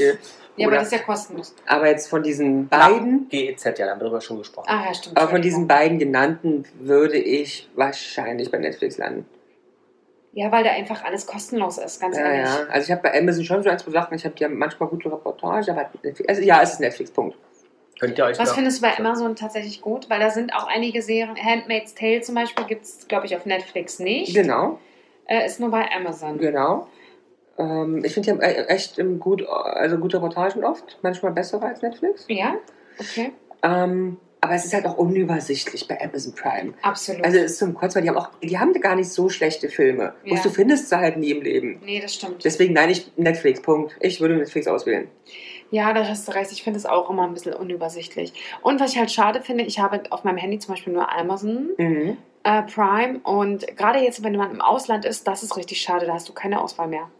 Ja, aber das ist ja kostenlos. Aber jetzt von diesen beiden, GEZ, ja, da haben wir drüber schon gesprochen. Ah, ja, stimmt. aber von diesen beiden genannten würde ich wahrscheinlich bei Netflix landen. Ja, weil da einfach alles kostenlos ist, ganz Ja, ehrlich. ja. Also ich habe bei Amazon schon so ein, zwei Sachen, ich habe ja manchmal gute Reportage, aber Netflix, also ja, es ist Netflix, Punkt. Könnt ihr euch Was findest du bei Amazon tatsächlich gut? Weil da sind auch einige Serien. Handmaid's Tale zum Beispiel gibt es, glaube ich, auf Netflix nicht. Genau, Äh, ist nur bei Amazon. genau. Ähm, ich finde, die haben e- echt gut, also gute Reportagen oft, manchmal bessere als Netflix. Ja? Okay. Ähm, aber es ist halt auch unübersichtlich bei Amazon Prime. Absolut. Also es ist zum Kreuz, weil die haben auch, die haben gar nicht so schlechte Filme. Ja. Bloß du findest sie halt nie im Leben. nee, das stimmt. Deswegen nein, ich Netflix, Punkt. Ich würde Netflix auswählen. Ja, da hast du recht. Ich finde es auch immer ein bisschen unübersichtlich. Und was ich halt schade finde, ich habe auf meinem Handy zum Beispiel nur Amazon Mhm. äh, Prime und gerade jetzt, wenn man im Ausland ist, das ist richtig schade. Da hast du keine Auswahl mehr.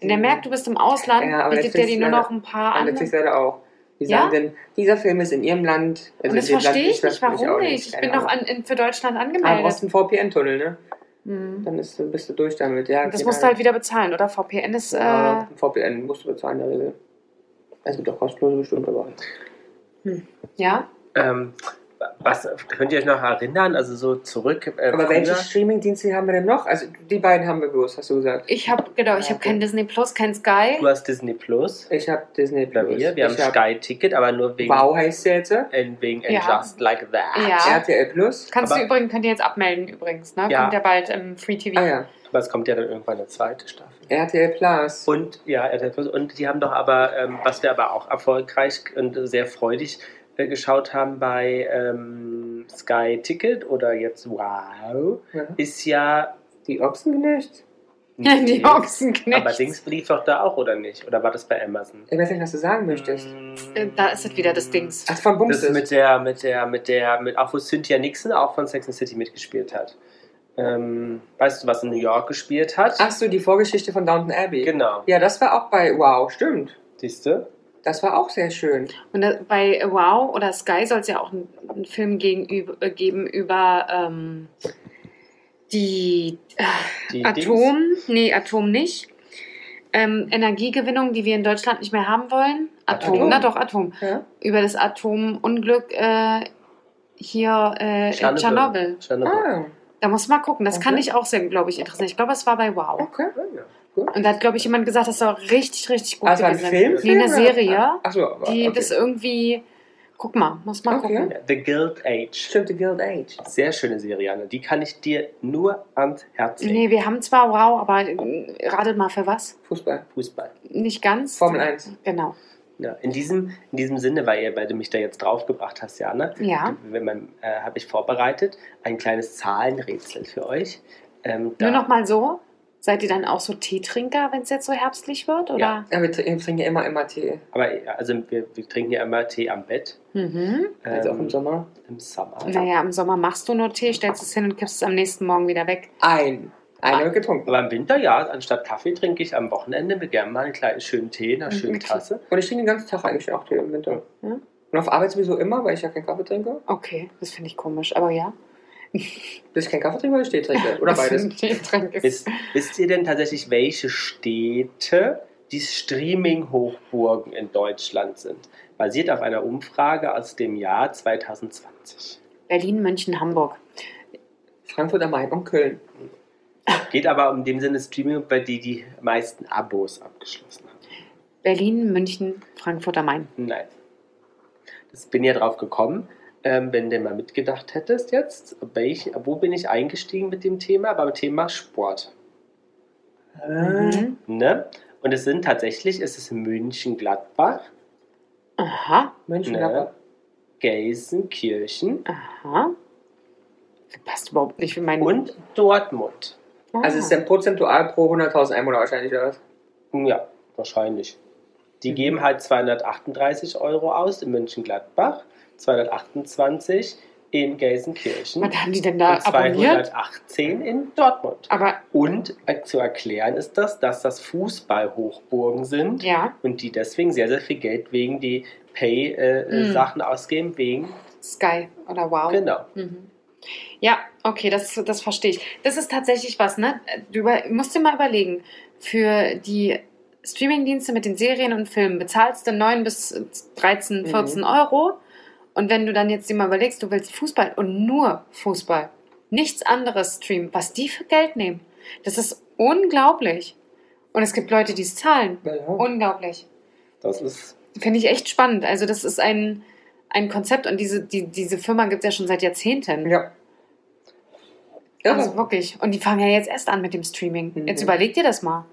Wenn der Mhm. merkt, du bist im Ausland, Ja, aber bietet der dir nur leider- noch ein paar an. Netflix leider auch. Die Ja? sagen dann, dieser Film ist in ihrem Land. also Und das verstehe ich das nicht. Warum nicht? Ich bin doch für Deutschland Aber angemeldet. brauchst einen VPN-Tunnel, ne? Hm. Dann ist, bist du durch damit. Ja, Das geht musst du halt wieder bezahlen, oder? VPN ist. Äh, Ja, VPN musst du bezahlen in der Regel. Es gibt auch kostenlose bestimmt, aber. ja. ähm, was könnt ihr euch noch erinnern? Also so zurück. Äh, Aber früher? welche Streaming-Dienste haben wir denn noch? Also die beiden haben wir bloß, hast du gesagt. Ich habe, genau, ich habe Okay. kein Disney Plus, kein Sky. Du hast Disney Plus. Ich habe Disney Plus. wir. Wir haben hab Sky Ticket, aber nur wegen, Wow heißt der jetzt. wegen Ja. And Just Like That. Ja. RTL Plus. Kannst Aber- du übrigens, könnt ihr jetzt abmelden übrigens, ne? Ja. Kommt ja bald im Free TV. Ah ja. Aber es kommt ja dann irgendwann eine zweite Staffel. RTL Plus. Und ja, RTL Plus. Und die haben doch aber, ähm, was wir aber auch erfolgreich und sehr freudig äh, geschaut haben bei ähm, Sky Ticket oder jetzt Wow, Ja. ist ja. Die Ochsenknecht? Die Ochsenknecht. Aber Dings lief doch da auch, oder nicht? Oder war das bei Amazon? Ich weiß nicht, was du sagen möchtest. Äh, Da ist es wieder das Dings. Ach, von Das Bums ist mit der, mit der, mit der, mit, auch wo Cynthia Nixon auch von Sex and City mitgespielt hat. Ähm, weißt du, was in New York gespielt hat? Ach so, die Vorgeschichte von Downton Abbey. Genau. Ja, das war auch bei Wow, stimmt. Siehst du? Das war auch sehr schön. Und bei Wow oder Sky soll es ja auch einen, einen Film gegenüber, äh, geben über ähm, die äh, Die Atom, nee, Atom nicht. Ähm, Energiegewinnung, die wir in Deutschland nicht mehr haben wollen. Atom, Atom. na doch, Atom. Ja? Über das Atomunglück äh, hier äh, in Tschernobyl. Ah, Da muss man mal gucken. Das kann Okay. dich auch sehr, glaube ich, interessieren. Ich glaube, es war bei Wow. okay. Ah, ja. Und da hat, glaube ich, jemand gesagt, das soll richtig, richtig gut Ah, es war ein gewesen Film? Nee, eine? Serie, Ach so, aber, die okay. das irgendwie. Guck mal, muss mal Okay. gucken. The Guild Age. Stimmt, The Guild Age. Sehr schöne Serie, Anne. Die kann ich dir nur ans Herz legen. Nee, wir haben zwar Wow, aber äh, ratet mal für was? Fußball. Fußball. Nicht ganz. Formel 1. Genau. Ja, in, diesem, in diesem Sinne, weil, ihr, weil du mich da jetzt draufgebracht hast, Jana, Ja. wenn man, äh, habe ich vorbereitet ein kleines Zahlenrätsel für euch. Ähm, da- Nur noch mal so. Seid ihr dann auch so Teetrinker, wenn es jetzt so herbstlich wird? Oder? Ja. Ja, wir tr- wir trinken ja immer, immer Tee. Aber also wir, wir trinken ja immer Tee am Bett. Mhm. Also auch ähm, im Sommer. Im Sommer. Naja, im Sommer machst du nur Tee, stellst es hin und kippst es am nächsten Morgen wieder weg. Ein. Einer wird getrunken. Aber im Winter, ja, anstatt Kaffee trinke ich am Wochenende mir gerne mal einen kleinen schönen Tee in einer Mhm, schönen okay. Tasse. Und ich trinke den ganzen Tag eigentlich auch Tee im Winter. Ja. Und auf Arbeit sowieso immer, weil ich ja keinen Kaffee trinke. Okay, das finde ich komisch, aber ja. Bis ich keinen Kaffee trinke oder trinke. Oder beides. Wisst, wisst ihr denn tatsächlich, welche Städte die Streaming-Hochburgen in Deutschland sind? Basiert auf einer Umfrage aus dem Jahr 2020. Berlin, München, Hamburg. Frankfurt am Main und Köln. Geht aber um dem Sinne Streaming, weil die die meisten Abos abgeschlossen haben. Berlin, München, Frankfurt am Main. Nein. Das bin ja drauf gekommen, ähm, wenn du mal mitgedacht hättest jetzt, welch, wo bin ich eingestiegen mit dem Thema? Beim Thema Sport. Mhm. Ne? Und es sind tatsächlich, es ist München-Gladbach, Aha, München, Ne. Gelsenkirchen aha. Passt überhaupt nicht für meinen. und Dortmund. Ah. Also es ist dann prozentual pro 100.000 Einwohner wahrscheinlich, oder was? Ja, wahrscheinlich. Die Mhm. geben halt 238 Euro aus in München-Gladbach, 228 in Gelsenkirchen Was haben die denn da und abonniert? 218 in Dortmund. Aber Und äh, zu erklären ist das, dass das Fußballhochburgen sind ja, und die deswegen sehr, sehr viel Geld wegen die. Pay-Sachen ausgeben, wegen, Sky oder Wow. genau. Mhm. Ja, okay, das, das verstehe ich. Das ist tatsächlich was, ne? Du musst dir mal überlegen, für die Streamingdienste mit den Serien und Filmen bezahlst du 9 bis 13, Mhm. 14 Euro. Und wenn du dann jetzt dir mal überlegst, du willst Fußball und nur Fußball, nichts anderes streamen, was die für Geld nehmen, das ist unglaublich. Und es gibt Leute, die es zahlen. Ja. Unglaublich. Das ist Finde ich echt spannend. Also, das ist ein, ein Konzept und diese, die, diese Firma gibt es ja schon seit Jahrzehnten. ja. Ja, Also wirklich. Und die fangen ja jetzt erst an mit dem Streaming. Mhm. Jetzt überleg dir das mal.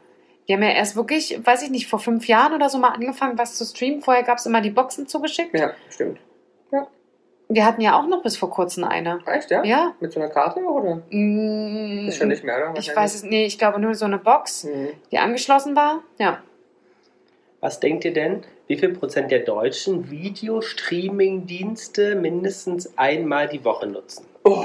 Die haben ja erst wirklich, weiß ich nicht, vor fünf Jahren oder so mal angefangen, was zu streamen. Vorher gab es immer die Boxen zugeschickt. ja, stimmt. Wir hatten ja auch noch bis vor kurzem eine. Echt, ja? Ja. Mit so einer Karte oder? Mm, ist schon nicht mehr, oder? Ich weiß es, nee, ich glaube nur so eine Box, Mhm. die angeschlossen war. Ja. Was denkt ihr denn, wie viel Prozent der Deutschen Videostreaming-Dienste mindestens einmal die Woche nutzen? Oh,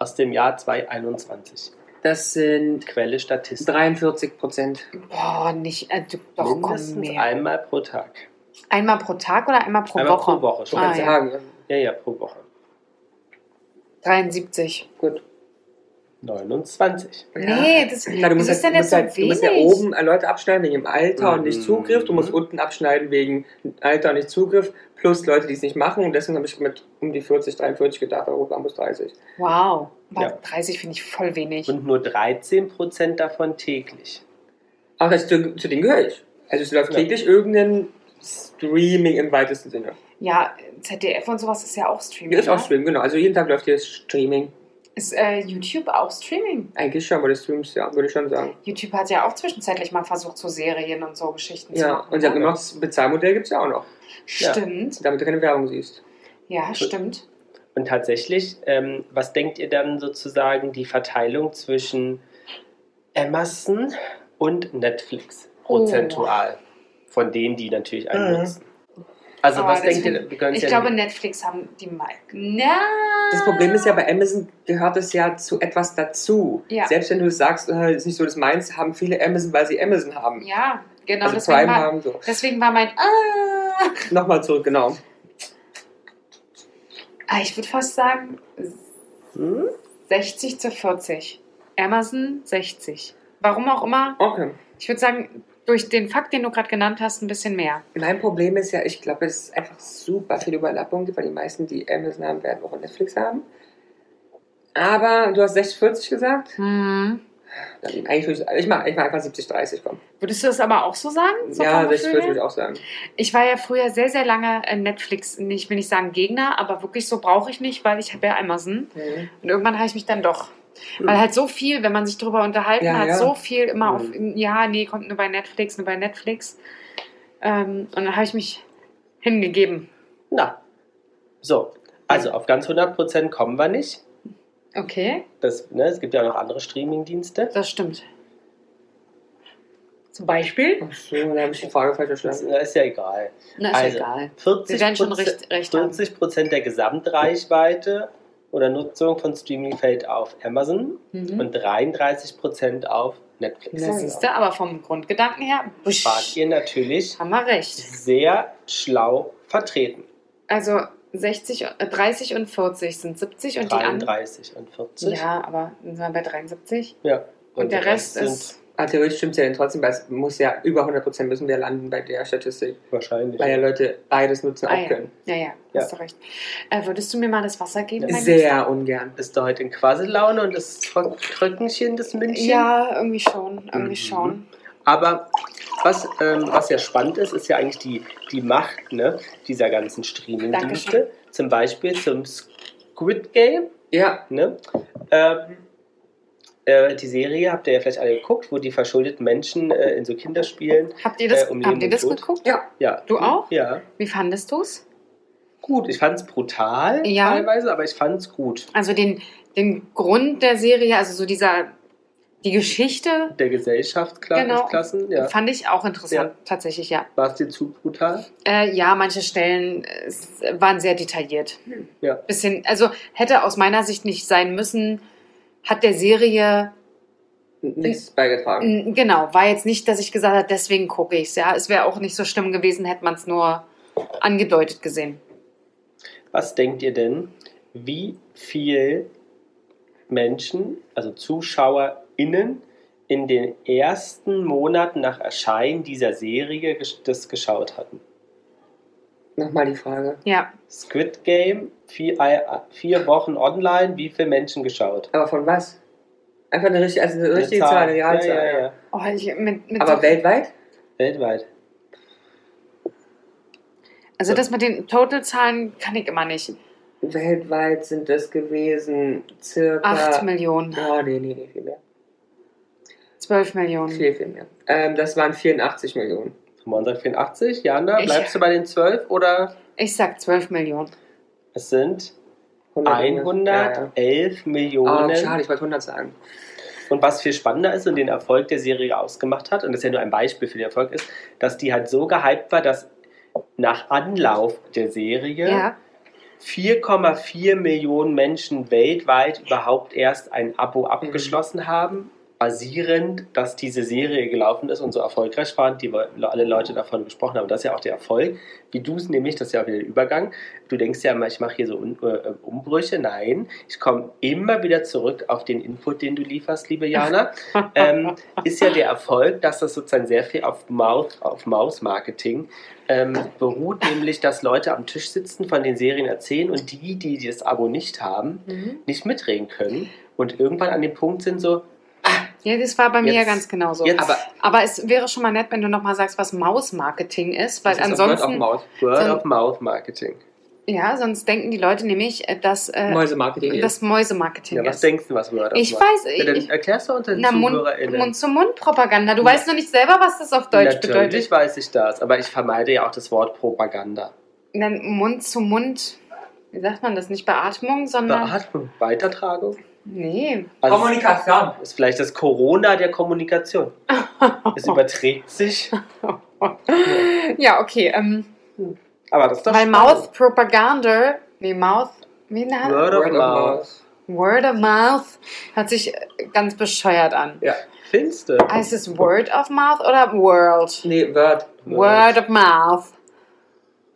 Aus dem Jahr 2021. das sind Quelle Statistik. 43 Prozent. Boah, nicht, äh, du, doch, komm mindestens mehr. einmal pro Tag. Einmal pro Tag oder einmal pro einmal Woche? pro Woche. Schon Ah, ganz ja. Sagen. ja, ja, pro Woche. 73. Gut. 29. Nee, das, Klar, du musst, ist halt, denn du, musst jetzt so halt, du musst ja oben Leute abschneiden wegen dem Alter und nicht Mhm. Zugriff. Du musst unten abschneiden wegen Alter und nicht Zugriff. Plus Leute, die es nicht machen. Und deswegen habe ich mit um die 40, 43 gedacht. Europa muss 30. Wow. Ja. 30 finde ich voll wenig. Und nur 13% davon täglich. Aber das, zu, zu denen gehöre ich. Also es läuft Ja. täglich irgendein Streaming im weitesten Sinne. Ja, ZDF und sowas ist ja auch Streaming. Ist auch ne? Streaming, genau. Also jeden Tag läuft hier Streaming. Ist äh, YouTube auch Streaming? Eigentlich schon, aber das Streams, ja, würde ich schon sagen. YouTube hat ja auch zwischenzeitlich mal versucht, so Serien und so Geschichten zu Ja, machen. und sie haben ne? immer noch das Bezahlmodell gibt es ja auch noch. Stimmt. Damit du keine Werbung siehst. Ja, stimmt. Und tatsächlich, ähm, was denkt ihr dann sozusagen die Verteilung zwischen Amazon und Netflix prozentual? Von denen, die natürlich einen Mhm. nutzen. Also, Aber was denkt ihr? Wir es Ich ja glaube, nicht- Netflix haben die meisten. Na. Das Problem ist ja, bei Amazon gehört es ja zu etwas dazu. Ja. Selbst wenn du sagst, äh, ist nicht so das meins, haben viele Amazon, weil sie Amazon haben. Ja, genau. also deswegen, Prime war, haben so. deswegen war mein. Ah, Nochmal zurück, genau. Ah, ich würde fast sagen Hm? 60 zu 40. Amazon 60. Warum auch immer. Okay. Ich würde sagen, durch den Fakt, den du gerade genannt hast, ein bisschen mehr. Mein Problem ist ja, ich glaube, es ist einfach super viel Überlappung gibt, weil die meisten, die Amazon haben, werden auch Netflix haben. Aber du hast 60-40 gesagt? Hm. Dann eigentlich würde ich, ich mache ich mach einfach 70-30, komm. Würdest du das aber auch so sagen? So ja, vom Gefühl 60-40 her? würde ich auch sagen. Ich war ja früher sehr, sehr lange äh, Netflix, nicht, will ich sagen Gegner, aber wirklich so brauche ich nicht, weil ich habe ja Amazon. Mhm. Und irgendwann habe ich mich dann doch. Hm. Weil halt so viel, wenn man sich darüber unterhalten Ja, hat, ja. so viel immer Mhm. auf, ja, nee, kommt nur bei Netflix, nur bei Netflix. Ähm, und dann habe ich mich hingegeben. Na. So. Also auf ganz 100% kommen wir nicht. Okay, Das, ne, es gibt ja auch noch andere Streaming-Dienste. das stimmt. Zum Beispiel? Ach so, da habe ich die Frage falsch verstanden. ist ja egal. Na, ist Also, egal. 40 Wir werden schon recht, recht haben. 40 Prozent der Gesamtreichweite oder Nutzung von Streaming fällt auf Amazon Mhm. und 33 Prozent auf Netflix. Das siehst du, aber vom Grundgedanken her, busch, Wart ihr natürlich haben wir recht. sehr schlau vertreten. Also 60, äh, 30 und 40 sind 70 und die anderen. 33 und 40. Ja, aber sind wir bei 73. Ja. Und, der Rest ist. Ah, theoretisch stimmt es ja dann trotzdem, weil es muss ja über 100% müssen wir landen bei der Statistik. wahrscheinlich. Weil ja Leute beides nutzen Ah, auch ja. können. Ja, ja, Ja. hast du recht. Äh, würdest du mir mal das Wasser geben? mein Sehr ungern. Bist du heute in Quassellaune und das Tröckenchen des München? Ja, irgendwie schon. Irgendwie Mhm. schon. Aber was, ähm, was ja spannend ist, ist ja eigentlich die, die Macht ne, dieser ganzen Streaming-Dienste. Zum Beispiel zum Squid Game. Ja, Ne? Ähm, äh, die Serie habt ihr ja vielleicht alle geguckt, wo die verschuldeten Menschen äh, in so Kinderspielen. Habt ihr das, Äh, um habt ihr das Tod. geguckt? ja. Ja. Du auch? Ja. Wie fandest du es? Gut, ich fand es brutal Ja. teilweise, aber ich fand es gut. Also den, den Grund der Serie, also so dieser, die Geschichte, Der Gesellschaftsklassen, Genau. Klassen, ja. fand ich auch interessant, tatsächlich, ja. War es dir zu brutal? Äh, ja, manche Stellen äh, waren sehr detailliert. Ja. Bisschen, also hätte aus meiner Sicht nicht sein müssen, hat der Serie, Nichts beigetragen. genau, war jetzt nicht, dass ich gesagt habe, deswegen gucke ich es. Ja, es wäre auch nicht so schlimm gewesen, hätte man es nur angedeutet gesehen. Was denkt ihr denn, wie viel Menschen, also ZuschauerInnen, in den ersten Monaten nach Erscheinen dieser Serie das geschaut hatten? Nochmal die Frage. Ja, Squid Game, vier, vier Wochen online, wie viele Menschen geschaut? Aber von was? Einfach eine richtige, also eine richtige Eine Zahl, eine ja, Realzahl. ja, ja. oh, ich, mit, mit Aber so, weltweit? Weltweit. also das mit den Totalzahlen kann ich immer nicht. Weltweit sind das gewesen circa. 8 Millionen, Oh, nee, nee, nee, viel mehr. 12 Millionen. Viel, viel mehr. Ähm, das waren 84 Millionen. Sagt 84. Jana, Ich- bleibst du bei den 12 oder Ich sag 12 Millionen. es sind 100 Ja, 111 ja. Millionen. Oh, schade, ich wollte 100 sagen. Und was viel spannender ist und den Erfolg der Serie ausgemacht hat, und das ist ja nur ein Beispiel für den Erfolg, ist, dass die halt so gehypt war, dass nach Anlauf der Serie Ja. 4,4 Millionen Menschen weltweit überhaupt erst ein Abo abgeschlossen haben, basierend, dass diese Serie gelaufen ist und so erfolgreich war, die alle Leute davon gesprochen haben. Das ist ja auch der Erfolg. Wie du es nämlich, das ist ja auch wieder der Übergang. Du denkst ja immer, ich mache hier so Un äh, Umbrüche. Nein, ich komme immer wieder zurück auf den Input, den du lieferst, liebe Jana. ähm, ist ja der Erfolg, dass das sozusagen sehr viel auf Mouth, auf Maus-Marketing ähm, beruht, nämlich, dass Leute am Tisch sitzen, von den Serien erzählen und die, die das Abo nicht haben, Mhm. nicht mitreden können und irgendwann an dem Punkt sind so, Ja, das war bei mir ja ganz genauso. jetzt Aber Aber es wäre schon mal nett, wenn du nochmal sagst, was Maus-Marketing ist, weil das ist auch Word of ansonsten, Mouth. Word-of-Mouth-Marketing. ja, sonst denken die Leute nämlich, äh, dass äh, Mäusemarketing das ist. Mäusemarketing Ja, was ist. denkst du, was Word of Ich Mouth weiß, Ja, dann ich, erklärst du unter den na, Mund, ZuhörerInnen. Mund-zu-Mund-Propaganda. Du weißt noch nicht selber, was das auf Deutsch Natürlich bedeutet. weiß ich das, aber ich vermeide ja auch das Wort Propaganda. Dann Mund-zu-Mund, wie sagt man das? Nicht Beatmung, sondern. Beatmung, Weitertragung. Nee. Also Kommunikation. ist vielleicht das Corona der Kommunikation. Es überträgt sich. Ja, okay. Ähm, Aber das ist doch weil. Mouth Propaganda, nee, Mouth, wie nennt Word of Word of Mouth. Mouth. Word of Mouth hört sich äh, ganz bescheuert an. Findest du? Heißt es Word of Mouth oder World? Nee, Word. Word of Mouth.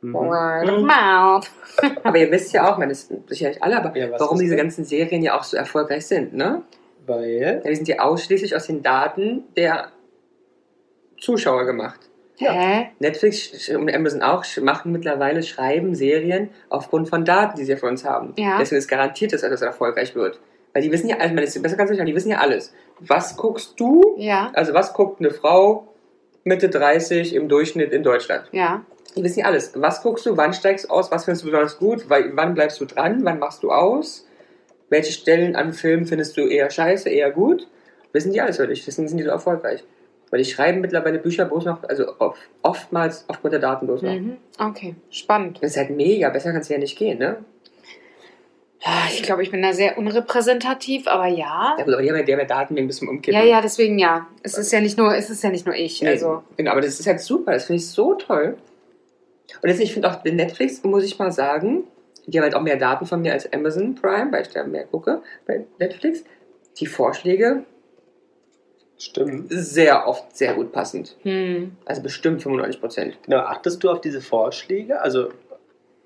Mhm. Word of. Mouth. Aber ihr wisst ja auch, man ist sicherlich alle, aber Ja, warum diese denn? ganzen Serien ja auch so erfolgreich sind, ne? Weil. Ja, die sind ja ausschließlich aus den Daten der Zuschauer gemacht. Ja. Hä? Netflix und Amazon auch machen mittlerweile Schreiben, Serien aufgrund von Daten, die sie von uns haben. Ja. Deswegen ist garantiert, dass das erfolgreich wird. Weil die wissen ja, also man ist besser ganz sicher, die wissen ja alles. Was guckst du? Ja, Also was guckt eine Frau Mitte 30 im Durchschnitt in Deutschland? ja. Die wissen ja alles. Was guckst du? Wann steigst du aus? Was findest du besonders gut? Wann bleibst du dran? Wann machst du aus? Welche Stellen an Filmen findest du eher scheiße, eher gut? Wissen die alles dich. Deswegen sind die so erfolgreich. Weil ich schreibe mittlerweile Bücher bloß noch, also oft, oftmals aufgrund der Daten bloß noch. Mhm. Okay, spannend. Das ist halt mega, besser kann es ja nicht gehen, ne? Ich glaube, ich bin da sehr unrepräsentativ, aber ja. Ja gut, aber die haben ja, die haben ja Daten wegen bis zum Umkippen. Ja, ja, deswegen ja. Es ist ja nicht nur, es ist ja nicht nur ich. Nee, Also, Genau, aber das ist halt super, das finde ich so toll. Und jetzt, ich finde auch Netflix, muss ich mal sagen, die haben halt auch mehr Daten von mir als Amazon Prime, weil ich da mehr gucke bei Netflix. Die Vorschläge Stimmt. sehr oft sehr gut passend. hm. Also bestimmt 95 Prozent. Genau, achtest du auf diese Vorschläge? Also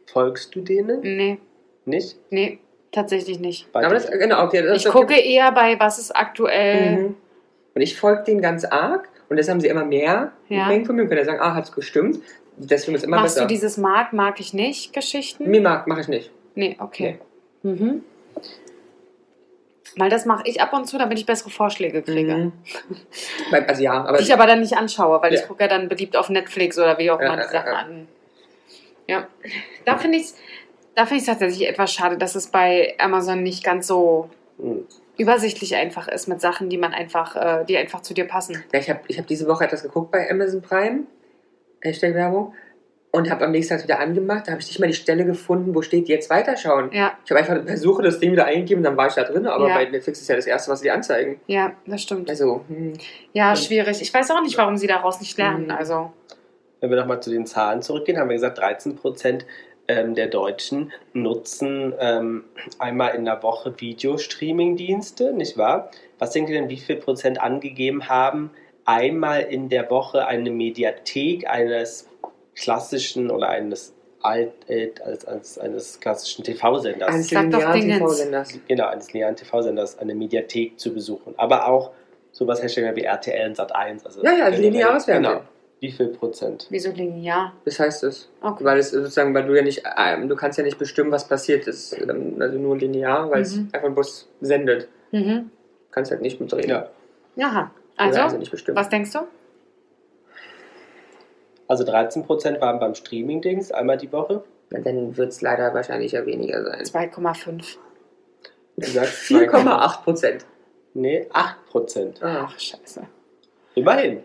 folgst du denen Nee, nicht? nee, tatsächlich nicht. Aber das, genau, okay, das, Ich gucke eher bei, was ist aktuell. Mhm. Und ich folge denen ganz arg und das haben sie immer mehr Ja. Mengen von mir und können ja sagen, ah, hat's gestimmt. Deswegen ist immer Machst besser. du dieses Mag, mag ich nicht Geschichten? Mir mag, mache ich nicht. Nee, okay. Mhm. Weil das mache ich ab und zu, damit ich bessere Vorschläge kriege. Mhm. Also ja, aber Die ich aber dann nicht anschaue, weil Ja. ich gucke ja dann beliebt auf Netflix oder wie auch Ja, immer die Sachen ja. an. Ja. Da finde ich es da find tatsächlich etwas schade, dass es bei Amazon nicht ganz so Hm. übersichtlich einfach ist mit Sachen, die man einfach, äh, die einfach zu dir passen. Ja, ich habe ich hab diese Woche etwas geguckt bei Amazon Prime, Hashtag Werbung, und habe am nächsten Tag wieder angemacht. Da habe ich nicht mal die Stelle gefunden, wo steht jetzt weiterschauen. Ja, Ich habe einfach per Suche das Ding wieder eingegeben, dann war ich da drin, aber Ja. bei Netflix ist ja das erste, was sie anzeigen. ja, das stimmt. Also, hm. Ja, schwierig. Ich weiß auch nicht, warum sie daraus nicht lernen. Mhm. Also, Wenn wir nochmal zu den Zahlen zurückgehen, haben wir gesagt, 13 Prozent ähm, der Deutschen nutzen ähm, einmal in der Woche Videostreaming-Dienste, nicht wahr? Was denkt ihr denn, wie viel Prozent angegeben haben, einmal in der Woche eine Mediathek eines klassischen oder eines alt, äh, als, als eines klassischen TV-Senders, eines linearen. TV-Senders. genau, eines linearen TV-Senders, eine Mediathek zu besuchen. Aber auch sowas Hashtag wie RTL und Sat1. Also Ja, ja, also lineares Fernsehen. Genau. Wie viel Prozent? wieso linear? Das heißt es. Okay. Weil es sozusagen, weil du ja nicht, ähm, du kannst ja nicht bestimmen, was passiert ist. Ähm, Also nur linear, weil es Mhm. einfach bloß sendet. Mhm. Kannst halt nicht mitreden. Ja. Aha. Oder Also, nicht bestimmen. was denkst du? Also 13% waren beim Streaming-Dings, einmal die Woche. Dann wird es leider wahrscheinlich ja weniger sein. 2,5. Du sagst 4,8 Prozent. Nee, 8%. Ah. Ach, scheiße. Immerhin.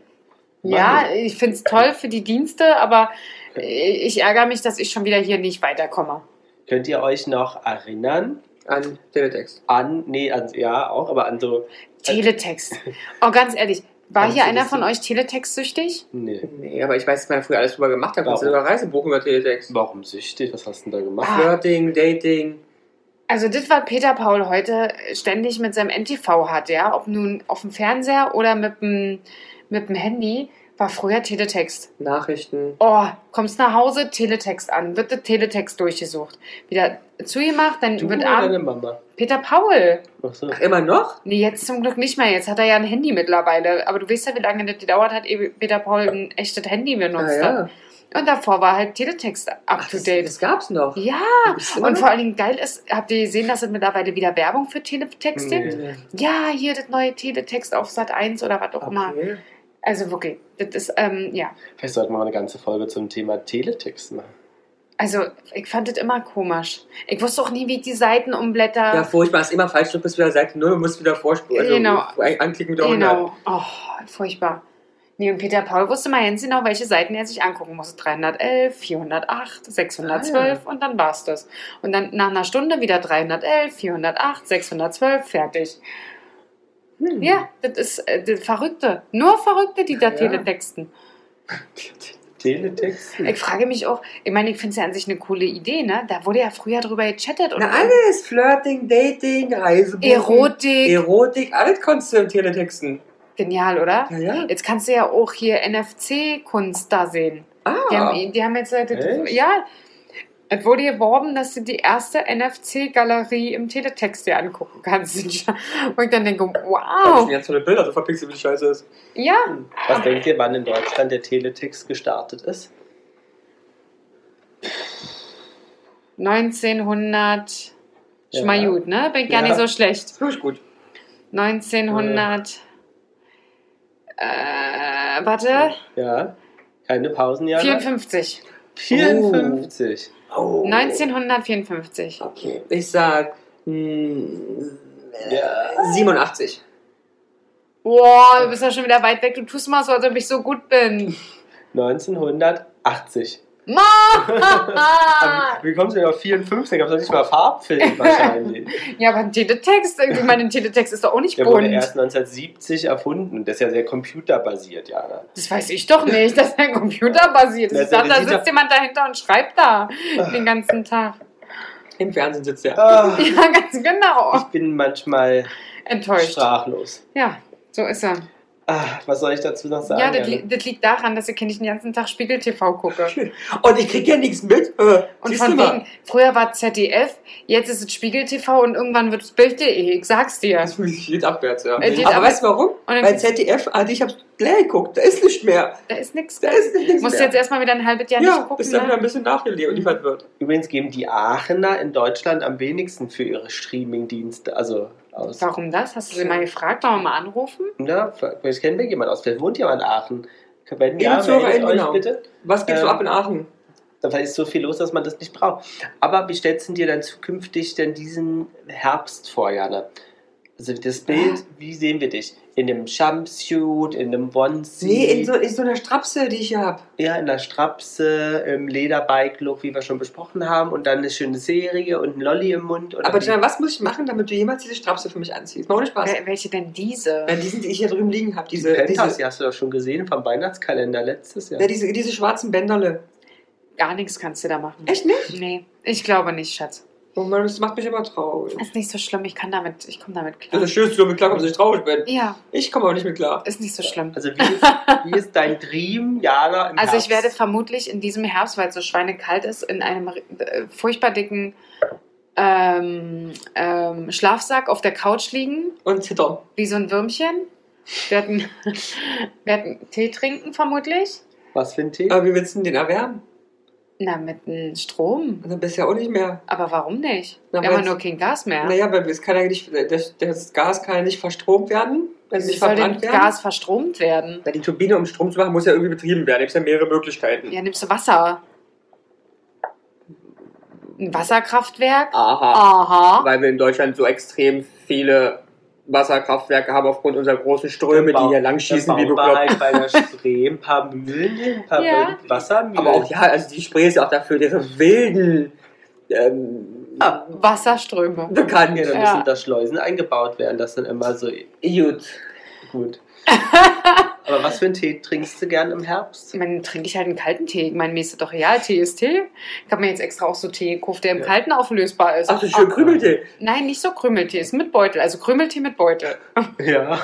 Ja, ich finde es toll für die Dienste, aber ich ärgere mich, dass ich schon wieder hier nicht weiterkomme. Könnt ihr euch noch erinnern An Teletext. an, nee, an, ja, auch, aber an so, Teletext. Oh, ganz ehrlich, war Kannst hier einer von euch Teletext-süchtig? nee. Nee, aber ich weiß, dass man früher alles drüber gemacht hat. Kannst du sogar Reise buchen über Teletext. Warum süchtig? Was hast du denn da gemacht? Ah. Flirting, Dating. Also das, was Peter Paul heute ständig mit seinem NTV hat, ja, ob nun auf dem Fernseher oder mit dem, mit dem Handy, war früher Teletext. Nachrichten. Oh, kommst nach Hause, Teletext an, wird der Teletext durchgesucht. Wieder zugemacht, dann Du wird oder abends... deine Mama? Peter Paul! Ach so. Ach, immer noch? Nee, jetzt zum Glück nicht mehr. Jetzt hat er ja ein Handy mittlerweile. Aber du weißt ja, wie lange das gedauert hat, ehe Peter Paul ein echtes Handy Ah, benutzt ja. hat. Und davor war halt Teletext up Ach, to das, date. das gab's noch. Ja, und vor allen Dingen geil ist, habt ihr gesehen, dass es mittlerweile wieder Werbung für Teletext gibt? Nee. Ja, hier das neue Teletext auf Sat 1 oder was auch immer. Also wirklich, das ist, ähm, ja. Vielleicht sollten wir mal eine ganze Folge zum Thema Teletext machen. Also, ich fand das immer komisch. Ich wusste auch nie, wie ich die Seiten umblätter. Ja, furchtbar. Ist immer falsch, du bist wieder Seite 0 und musst wieder vorspulen. Also, Genau. Anklicken wieder 100. Genau. Oh, furchtbar. Nee, und Peter Paul wusste mal ganz genau, welche Seiten er sich angucken muss. 311, 408, 612 und dann war's das. Und dann nach einer Stunde wieder 311, 408, 612, fertig. Hm. Ja, das ist äh, Verrückte. Nur Verrückte, die da Ja. teletexten. Teletext? Ich frage mich auch, ich meine, ich finde es ja an sich eine coole Idee, ne? Da wurde ja früher drüber gechattet und Na, alles. Flirting, Dating, Reisebuchen. Erotik. Erotik, alles konntest du im Teletexten. Genial, oder? Ja, ja. Jetzt kannst du ja auch hier NFC-Kunst da sehen. Ah. Die haben, die haben jetzt, Echt? ja, es wurde geworben, dass du die erste NFC-Galerie im Teletext dir angucken kannst. Und ich dann denke, wow, schon ganz tolle Bilder, so verpixelt wie die Scheiße ist. ja, Was denkt ihr, wann in Deutschland der Teletext gestartet ist? 1900, Ja. gut, ne? Bin ich gar Ja. nicht so schlecht. Das ich gut. 1900, äh, warte, Ja. Keine Pausen, ja? 54. 54. Oh. 1954. Okay. Ich sag hm, Ja. 87. Boah, du bist ja schon wieder weit weg. Du tust mal so, als ob ich so gut bin. 1980. Ma! Aber Wie kommst du denn auf 54? Gab es doch nicht mal Farbfilm wahrscheinlich. ja, aber ein Teletext, ich meine, ein Teletext ist doch auch nicht Der wurde bunt. erst 1970 erfunden. Das ist ja sehr computerbasiert, ja. ne? Das weiß ich doch nicht, dass ein Computer basiert ist. Ich dachte, da sitzt jemand dahinter und schreibt da den ganzen Tag. Im Fernsehen sitzt er. Ah, Ja, ganz genau. ich bin manchmal Enttäuscht. sprachlos. Ja, so ist er. Ah, was soll ich dazu noch sagen? Ja, das, li das liegt daran, dass ich nicht den ganzen Tag Spiegel TV gucke. Und ich krieg ja nichts mit. Äh, Und du von mal. wegen, früher war ZDF, jetzt ist es Spiegel TV und irgendwann wird es Bild.de. Ich sag's dir. Das fühlt sich jetzt abwärts, ja. Äh, die- Aber aber- weißt du warum? Weil ZDF, also ich hab's gleich geguckt, da ist nicht mehr. Da ist nichts Da mehr. ist nichts Musst mehr. jetzt erstmal wieder ein halbes Jahr ja, nicht gucken. bis dann wieder ein Ne? bisschen nachgeliefert wird. Übrigens geben die Aachener in Deutschland am wenigsten für ihre Streaming-Dienste also aus. Warum das? Hast du sie mal gefragt? Wollen wir mal anrufen? Ja, vielleicht kennen wir jemanden aus. Vielleicht wohnt jemand in Aachen. Wenn ja, Zuhörer, meldet euch genau. bitte. Was geht so Ähm, ab in Aachen? Da ist so viel los, dass man das nicht braucht. Aber wie stellst du dir dann zukünftig denn diesen Herbst vor, Jana? Also das Bild, wie sehen wir dich? In einem Jumpsuit, in einem Onesie, Nee, in so, in so einer Strapse, die ich hier hab. ja, in der Strapse, im Lederbike-Look, wie wir schon besprochen haben, und dann eine schöne Serie und ein Lolli im Mund. Oder Aber? Jan, was muss ich machen, damit du jemals diese Strapse für mich anziehst? Mal ohne Spaß. Wel- Welche denn diese? Ja, die sind, die ich hier drüben liegen habe. die Diese, Penthouse, diese, die hast du doch schon gesehen vom Weihnachtskalender letztes Jahr. ja, diese, diese schwarzen Bänderle. Gar nichts kannst du da machen. Echt nicht? Nee, ich glaube nicht, Schatz. Oh Mann, das macht mich immer traurig. Ist nicht so schlimm, ich kann damit, ich komme damit Das klar. ist schön, dass du damit klarkommst, dass ich traurig bin. Ja, Ich komme aber nicht mit klar. ist nicht so schlimm. Also wie ist, wie ist dein Dream, Jana, im Also ich werde vermutlich in diesem Herbst, weil es so schweinekalt ist, in einem äh, furchtbar dicken ähm, ähm, Schlafsack auf der Couch liegen, Und zittern. wie so ein Würmchen. Wir wir hatten Tee trinken vermutlich. Was für ein Tee? Aber wie willst du denn den erwärmen? Na, mit dem Strom. Und dann bist du ja auch nicht mehr. Aber warum nicht? Na, Wir haben nur kein Gas mehr. Naja, weil es kann ja nicht, das, das Gas kann ja nicht verstromt werden, wenn es nicht soll verbrannt werden. Gas verstromt werden? Na, die Turbine, um Strom zu machen, muss ja irgendwie betrieben werden. Da gibt es ja mehrere Möglichkeiten. Ja, nimmst du Wasser. Ein Wasserkraftwerk? Aha. Aha. Weil wir in Deutschland so extrem viele Wasserkraftwerke haben aufgrund unserer großen Ströme, die hier lang schießen wie bekloppt. halt bei der Spree ein paar Mühlen ein paar Ja. Wassermühlen. Aber auch, ja, also die Spree ist ja auch dafür ihre wilden ähm, Ah. Wasserströme. bekannt. Ja, dann Ja. müssen da Schleusen eingebaut werden, das dann immer so Gut. gut. Aber was für einen Tee trinkst du gern im Herbst? Meine, trinke ich halt einen kalten Tee. Ich meine, mir ist doch real, Tee ist Tee. Ich habe mir jetzt extra auch so Tee gekauft, der im Ja. Kalten auflösbar ist. Ach, so schön Krümeltee. Nein, nicht so Krümeltee, ist mit Beutel. Also Krümeltee mit Beutel. Ja.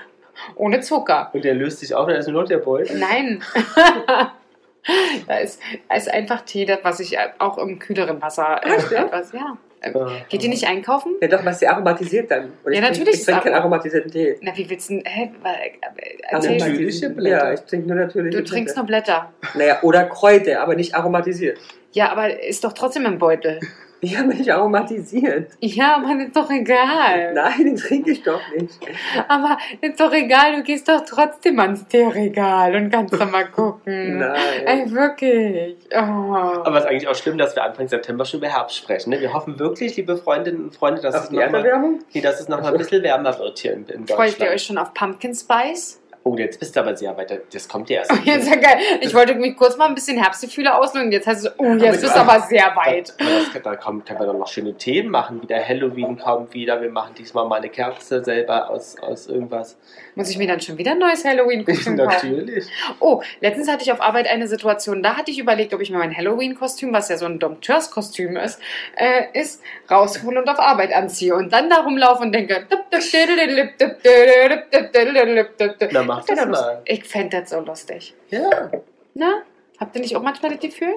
Ohne Zucker. Und der löst sich auf, dann ist nur noch der Beutel. Nein. da, ist, ist einfach Tee, das, was ich auch im kühleren Wasser äh, Echt, ja? Etwas, ja. Geht ihr nicht einkaufen? Ja, doch, was sie aromatisiert dann. Und ich Ja, trink- natürlich Ich ist trinke keinen Arom- aromatisierten Tee. Na, wie willst du denn, hä, Also natürliche Blätter. Ja, ich trinke nur natürliche Du trinkst Blätter. nur Blätter. Naja, oder Kräuter, aber nicht aromatisiert. Ja, aber ist doch trotzdem im Beutel. Ich habe nicht aromatisiert. Ja, aber ist doch egal. Nein, den trinke ich doch nicht. Aber ist doch egal, du gehst doch trotzdem ans Teeregal und kannst doch mal gucken. Nein. Ey, wirklich. Oh. Aber es ist eigentlich auch schlimm, dass wir Anfang September schon über Herbst sprechen. Ne? Wir hoffen wirklich, liebe Freundinnen und Freunde, dass Auf es die noch mal, nee, dass es noch mal ein bisschen wärmer wird hier in, in Freut ihr Deutschland. euch schon auf Pumpkin Spice? Oh, jetzt bist du aber sehr weiter. Das kommt ja erst. Oh, jetzt ja geil. Ich wollte mich kurz mal ein bisschen Herbstgefühle auslösen. Jetzt heißt es, oh, jetzt bist du aber sehr weit. Da, das, da kommt, können wir dann noch schöne Themen machen. Wieder Halloween kommt wieder. Wir machen diesmal mal eine Kerze selber aus, aus irgendwas. Muss ich mir dann schon wieder ein neues Halloween-Kostüm kaufen? Natürlich. Oh, letztens hatte ich auf Arbeit eine Situation, da hatte ich überlegt, ob ich mir mein Halloween-Kostüm, was ja so ein Dompteurs-Kostüm ist, äh, ist, raushole und auf Arbeit anziehe und dann da rumlaufe und denke. Mach das mal. Ich fände das so lustig. Ja. Na? Habt ihr nicht auch manchmal das Gefühl?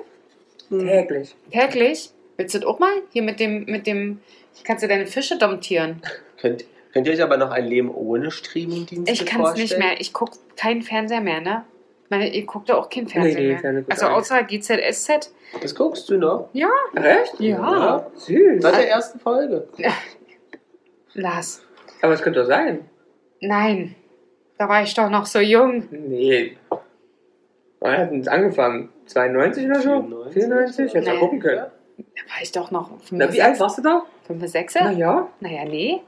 Täglich. Täglich? Willst du das auch mal? Hier mit dem, mit dem, kannst du deine Fische domptieren? Könnt, könnt ihr euch aber noch ein Leben ohne Streamingdienste Ich kann es vorstellen? nicht mehr. Ich gucke keinen Fernseher mehr, ne? Meine, ihr guckt doch auch kein Fernsehen nee, mehr. Fernsehen guckt Also außer GZSZ. Das guckst du noch? Echt? Ja. Süß. Seit der ersten Folge. Lars. Aber es könnte doch sein. Nein. Da war ich doch noch so jung. Nee. Wann hat es angefangen? 92 oder so? 94? 94? Hätte Nee. ja gucken können. Da war ich doch noch Na, 5, wie alt warst du da? 5, 6? Na ja. Naja, nee.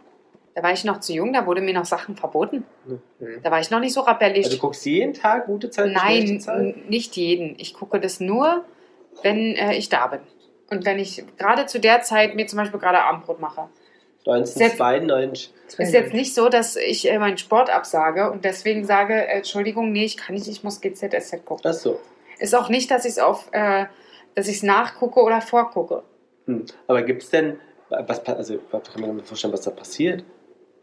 Da war ich noch zu jung, da wurde mir noch Sachen verboten. Hm. Da war ich noch nicht so rebellisch. Also du guckst jeden Tag gute Zeit, schlechte Nein, Zeit? n- nicht jeden. Ich gucke das nur, wenn äh, ich da bin. Und wenn ich gerade zu der Zeit mir zum Beispiel gerade Abendbrot mache. 1992. Ist jetzt nicht so, dass ich äh, meinen Sport absage und deswegen sage, äh, Entschuldigung, nee, ich kann nicht, ich muss GZSZ gucken. Ach so. Ist auch nicht, dass ich es auf, äh, dass ich es nachgucke oder vorgucke. Hm. Aber gibt es denn, was, also, kann man mir vorstellen, was da passiert?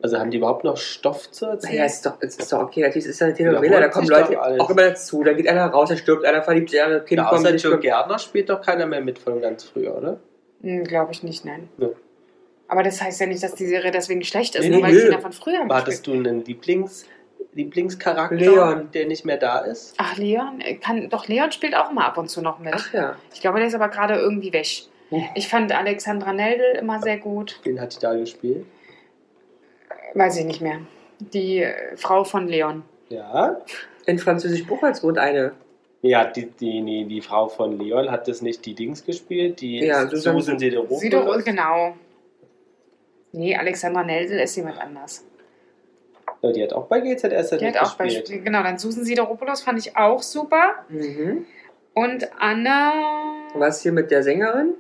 Also haben die überhaupt noch Stoff zu erzählen? Naja, ist doch, es ist doch okay, natürlich ist das eine Telenovela, da kommen Leute auch immer dazu, da geht einer raus, da stirbt einer, verliebt sich, ein Kind ja, kommt, außer Joe. Gärtner spielt doch keiner mehr mit von ganz früher, oder? Hm, Glaube ich nicht, nein. Ja. Aber das heißt ja nicht, dass die Serie deswegen schlecht ist, Nee, nur nee, weil nö. Kinder von früher Aber hattest du einen Lieblings, Lieblingscharakter, Leon. der nicht mehr da ist? Ach, Leon, äh, kann, doch Leon spielt auch mal ab und zu noch mit. Ach ja. Ich glaube, der ist aber gerade irgendwie weg. Hm. Ich fand Alexandra Neldl immer sehr gut. Wen hat die da gespielt? Weiß ich nicht mehr. Die äh, Frau von Leon. Ja. In Französisch Buchholz wohnt eine. Ja, die, die, nee, die Frau von Leon hat das nicht die Dings gespielt, die Ja, Susan, Sideropoulos. Sido, genau. Nee, Alexandra Neldl ist jemand anders. Ja, die hat auch bei GZS Die hat auch bei, genau, dann Susan Sideropoulos fand ich auch super. Mhm. Und Anna. Was hier mit der Sängerin?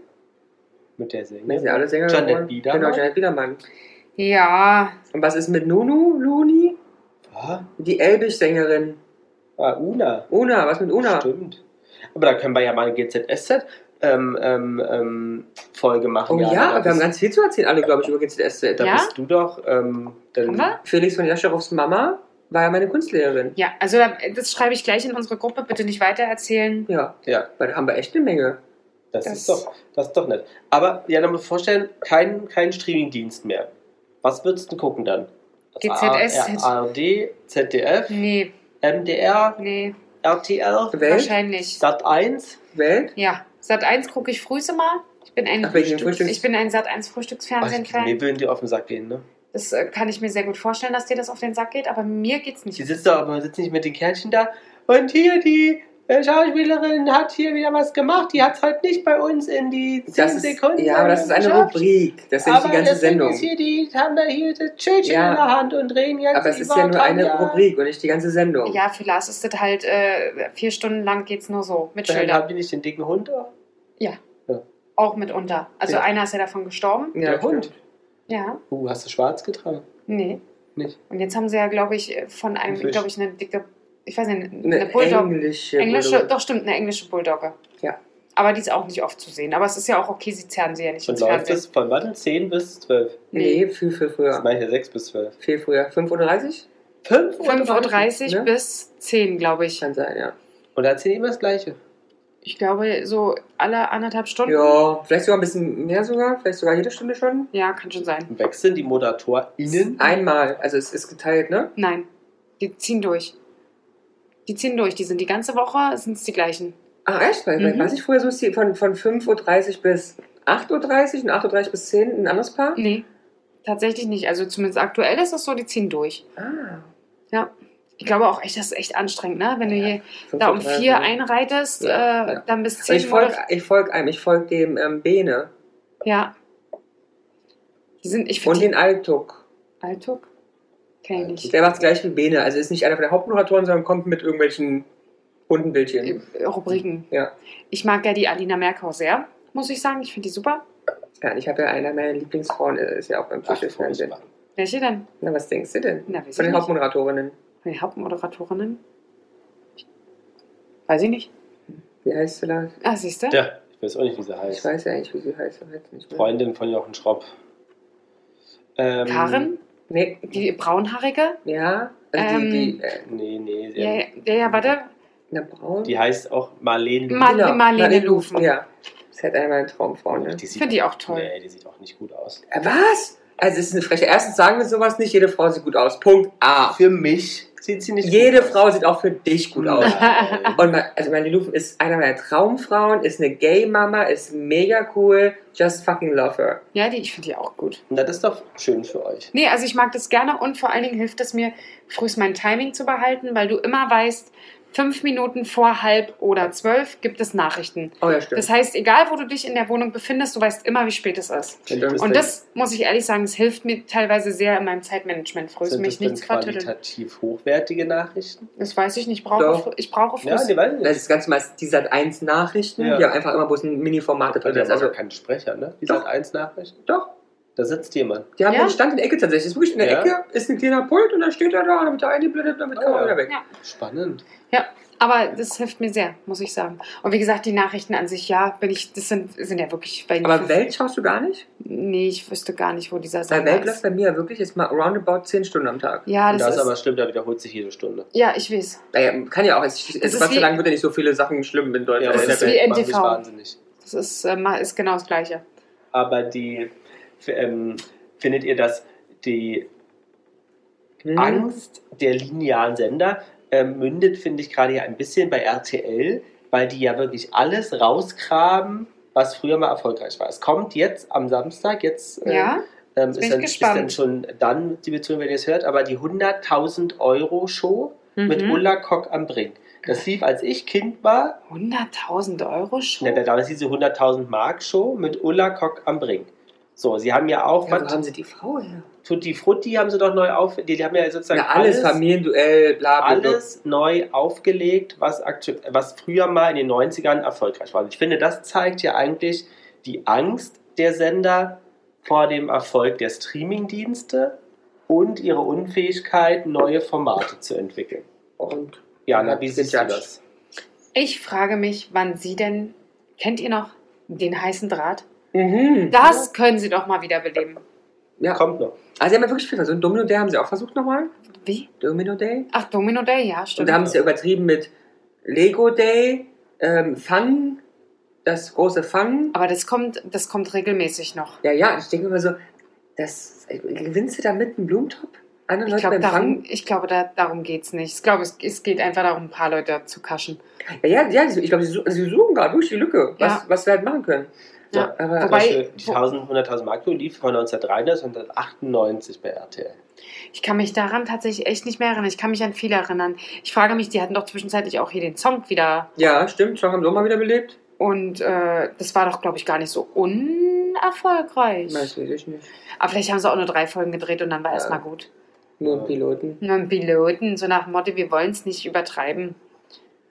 Mit der Sängerin. ja alle Sänger Janet. Biedermann. Genau, Janet Biedermann. Ja, Und was ist mit Nunu, Luni? Ah, Die Elbisch-Sängerin. ah, Una. Una, was mit Una? Stimmt. Aber da können wir ja mal eine GZSZ ähm, ähm, ähm, Folge machen. Oh ja, da wir haben ganz viel zu erzählen, alle, glaube ich, über GZSZ. da Ja? bist du doch. Ähm? Felix von Jascherows Mama war ja meine Kunstlehrerin. Ja, also da- das schreibe ich gleich in unsere Gruppe. Bitte nicht weitererzählen. Ja, Ja, weil da haben wir echt eine Menge. das, Das- ist doch, das ist doch nett. Aber ja, dann muss ich vorstellen, kein, kein Streamingdienst mehr. Was würdest du gucken dann? GZSZ. ARD, ZDF, Nee, MDR, nee, RTL, Welt? wahrscheinlich. Sat 1. Welt? Ja, Sat 1 gucke ich frühs immer. Ich bin ein, Ach, Frühstücks- Frühstücks- ich bin ein Sat 1 Frühstücksfernsehen-Fan. Mir würden die auf den Sack gehen, ne? Das äh, kann ich mir sehr gut vorstellen, dass dir das auf den Sack geht, aber mir geht's nicht. Die sitzt doch, aber sitzt nicht mit den Kärtchen da. Und hier, die Schauspielerin hat hier wieder was gemacht. Die hat es heute nicht bei uns in die 10 Das ist, Sekunden. ja, aber das ist eine geschafft. Rubrik. Das ist nicht aber die ganze deswegen Sendung. Ist hier die haben da hier das Schildchen Ja. in der Hand und reden jetzt Aber es ist ja nur eine. Rubrik und nicht die ganze Sendung. Ja, für Lars ist das halt äh, vier Stunden lang geht's nur so, mit Dann Schildern. haben die nicht den dicken Hund da? Auch mitunter. Also Ja. einer ist ja davon gestorben. Ja, Der Hund. Ja, Uh, hast du schwarz getragen? nee. Nicht. Und jetzt haben sie ja, glaube ich, von einem, glaube ich, eine dicke, ich weiß nicht, eine, Eine Bulldog. englische. Englische, Bulldog. doch stimmt, eine englische Bulldogge. Ja. Aber die ist auch nicht oft zu sehen. Aber es ist ja auch okay, sie zerren sie ja nicht Und ins läuft Fernsehen. es von wann? 10 bis 12? Nee, viel, viel Das früher. meine ich ja 6 bis 12. Viel früher. 5.30 Uhr? 5.30 Uhr ne? bis 10, glaube ich. Kann sein, ja. Und da erzählen die immer das Gleiche. Ich glaube, so alle anderthalb Stunden. Ja, vielleicht sogar ein bisschen mehr sogar. Vielleicht sogar jede Stunde schon. Ja, kann schon sein. Wechseln die ModeratorInnen? Einmal. Also es ist geteilt, ne? Nein, die ziehen durch. Die ziehen durch. Die sind die ganze Woche, sind es die gleichen. Ach echt? Weil, Mhm. was ich vorher so ist, die von, von 5.30 Uhr bis 8.30 Uhr und 8.30 Uhr bis 10 Uhr ein anderes Paar? Nee, tatsächlich nicht. Also zumindest aktuell ist es so, die ziehen durch. Ah. Ja. Ich glaube auch echt, das ist echt anstrengend, ne? Wenn du Ja, hier da um 5.30 vier Uhr. einreitest, Ja, äh, ja. dann bis zehn Ich folge folg einem, ich folge dem ähm, Bene Ja. Die sind, ich und den Altuk. Altuk? Kenn ich nicht. Der macht gleich wie Bene. Also ist nicht einer von der Hauptmoderatoren, sondern kommt mit irgendwelchen bunten Bildchen. Äh, Rubriken. Ja. Ich mag ja die Alina Merkau sehr, muss ich sagen. Ich finde die super. Ja, und ich habe ja einer meiner Lieblingsfrauen, äh, ist ja auch beim furchtbar. Welche denn? Na, was denkst du denn? Na, Von ich den nicht. Hauptmoderatorinnen. Von den Hauptmoderatorinnen? Weiß ich nicht. Wie heißt sie da? Ah, siehst du? Ja, ich weiß auch nicht, wie sie Ich heißt. weiß ja nicht, wie sie heißt. Freundin von Jochen Schropp. Ähm, Karin? Nee, Die braunhaarige? ja. Also Ähm, die, die, äh, Nee, nee. Ja, ja, ja, ja, warte. na, Braun. Die heißt auch Marlene. Ma- Marlene Lufen. Ja. Das ist halt meiner Traumfrauen, ne? Die sieht- Finde ich auch toll. Nee, die sieht auch nicht gut aus. Äh, Was? Also, es ist eine Freche. Erstens sagen wir sowas nicht, jede Frau sieht gut aus. Punkt A. Für mich sieht sie nicht Jede gut aus. Frau sieht auch für dich gut aus. Und ma- also meine Lufen ist einer meiner Traumfrauen, ist eine Gay-Mama, ist mega cool. Just fucking love her. Ja, die, ich finde die auch gut. Na, das ist doch schön für euch. Nee, also ich mag das gerne und vor allen Dingen hilft es mir, frühst mein Timing zu behalten, weil du immer weißt, fünf Minuten vor halb oder zwölf gibt es Nachrichten. Oh ja, stimmt. Das heißt, egal wo du dich in der Wohnung befindest, du weißt immer, wie spät es ist. Stimmt. Und das muss ich ehrlich sagen, es hilft mir teilweise sehr in meinem Zeitmanagement. Ist sind mich das nichts vertütteln. qualitativ hochwertige Nachrichten? Das weiß ich nicht. Ich brauche, Doch. ich brauche Ja, Fluss. die weiß ich Das nicht. ist ganz meist die Sat 1 Nachrichten, Ja. die haben einfach immer bloß ein Mini-Format drin. Ist. also Also, kein Sprecher, ne? Die sagt eins Nachrichten. doch. Da sitzt jemand. Die haben Ja. einen Stand in der Ecke tatsächlich. Das ist wirklich in der Ja. Ecke, ist ein kleiner Pult und dann steht er da, dann wird er eingeblendet, damit kann Ah, man ja. wieder weg. Ja. Spannend. Ja, aber das hilft mir sehr, muss ich sagen. Und wie gesagt, die Nachrichten an sich, ja, bin ich, das sind, sind ja wirklich. Weil Aber Welt schaust du gar nicht? Nee, ich wüsste gar nicht, wo dieser Weil Sender Welt läuft bei mir wirklich jetzt mal roundabout 10 Stunden am Tag. Ja, Und das, das, ist. aber stimmt, da wiederholt sich jede Stunde. ja, ich weiß. Naja, kann ja auch. Es, es, ist Gott sei Dank wird ja nicht so viele Sachen schlimm in Deutschland. Das in der ist Welt. wie NTV. wahnsinnig. Das ist, äh, ist genau das Gleiche. Aber die, ähm, findet ihr, dass die Hm. Angst der linearen Sender ähm, mündet, finde ich, gerade ja ein bisschen bei RTL, weil die ja wirklich alles rausgraben, was früher mal erfolgreich war. Es kommt jetzt am Samstag, jetzt äh, Ja, ähm, ist, dann, ist dann schon dann die Beziehung, wenn ihr es hört, aber die 100.000 Euro Show mit Mhm. Ulla Kock am Brink. Das lief, als ich Kind war, 100.000 Euro ne, da damals diese 100.000 Mark Show mit Ulla Kock am Brink. So, sie haben ja auch, Ja, wo was, haben sie die Frau her? Tutti Frutti haben sie doch neu auf, die, die haben ja sozusagen Ja, alles, Familienduell, bla bla. bla. alles neu aufgelegt, was, was früher mal in den 90ern erfolgreich war. Und ich finde, das zeigt ja eigentlich die Angst der Sender vor dem Erfolg der Streamingdienste und ihre Unfähigkeit, neue Formate zu entwickeln. Und Jana, wie Ja, siehst du das? Ich frage mich, wann Sie denn. Kennt ihr noch den heißen Draht? Mhm. Das können Sie doch mal wiederbeleben. Ja. Kommt noch. Also sie haben ja wirklich viel versucht. Domino Day haben sie auch versucht nochmal. Wie? Domino Day. Ach, Domino Day, ja, Und stimmt. da haben sie ja übertrieben mit Lego Day, ähm, Fun, das große Fun. Aber das kommt, das kommt regelmäßig noch. Ja, ja, ich denke immer so, das, gewinnst du damit einen Blumentop? Andere Ich Leute glaube, beim darum, ich glaube da, darum geht es nicht. Ich glaube, es, es geht einfach darum, ein paar Leute zu kaschen. Ja, ja, ja, ich glaube, sie suchen gerade durch die Lücke, was, Ja. was wir halt machen können. Ja. aber Zum Wobei- 1000, 100.000 Mark lief von 1993 und 1998 bei RTL. Ich kann mich daran tatsächlich echt nicht mehr erinnern. Ich kann mich an viele erinnern. Ich frage mich, die hatten doch zwischenzeitlich auch hier den Song wieder. ja, stimmt, sie auch mal wieder belebt. Und äh, das war doch, glaube ich, gar nicht so unerfolgreich. Weiß ich nicht. Aber vielleicht haben sie auch nur drei Folgen gedreht und dann war Ja. erstmal gut. Nur ein Piloten. Nur ein Piloten, so nach dem Motto, wir wollen es nicht übertreiben.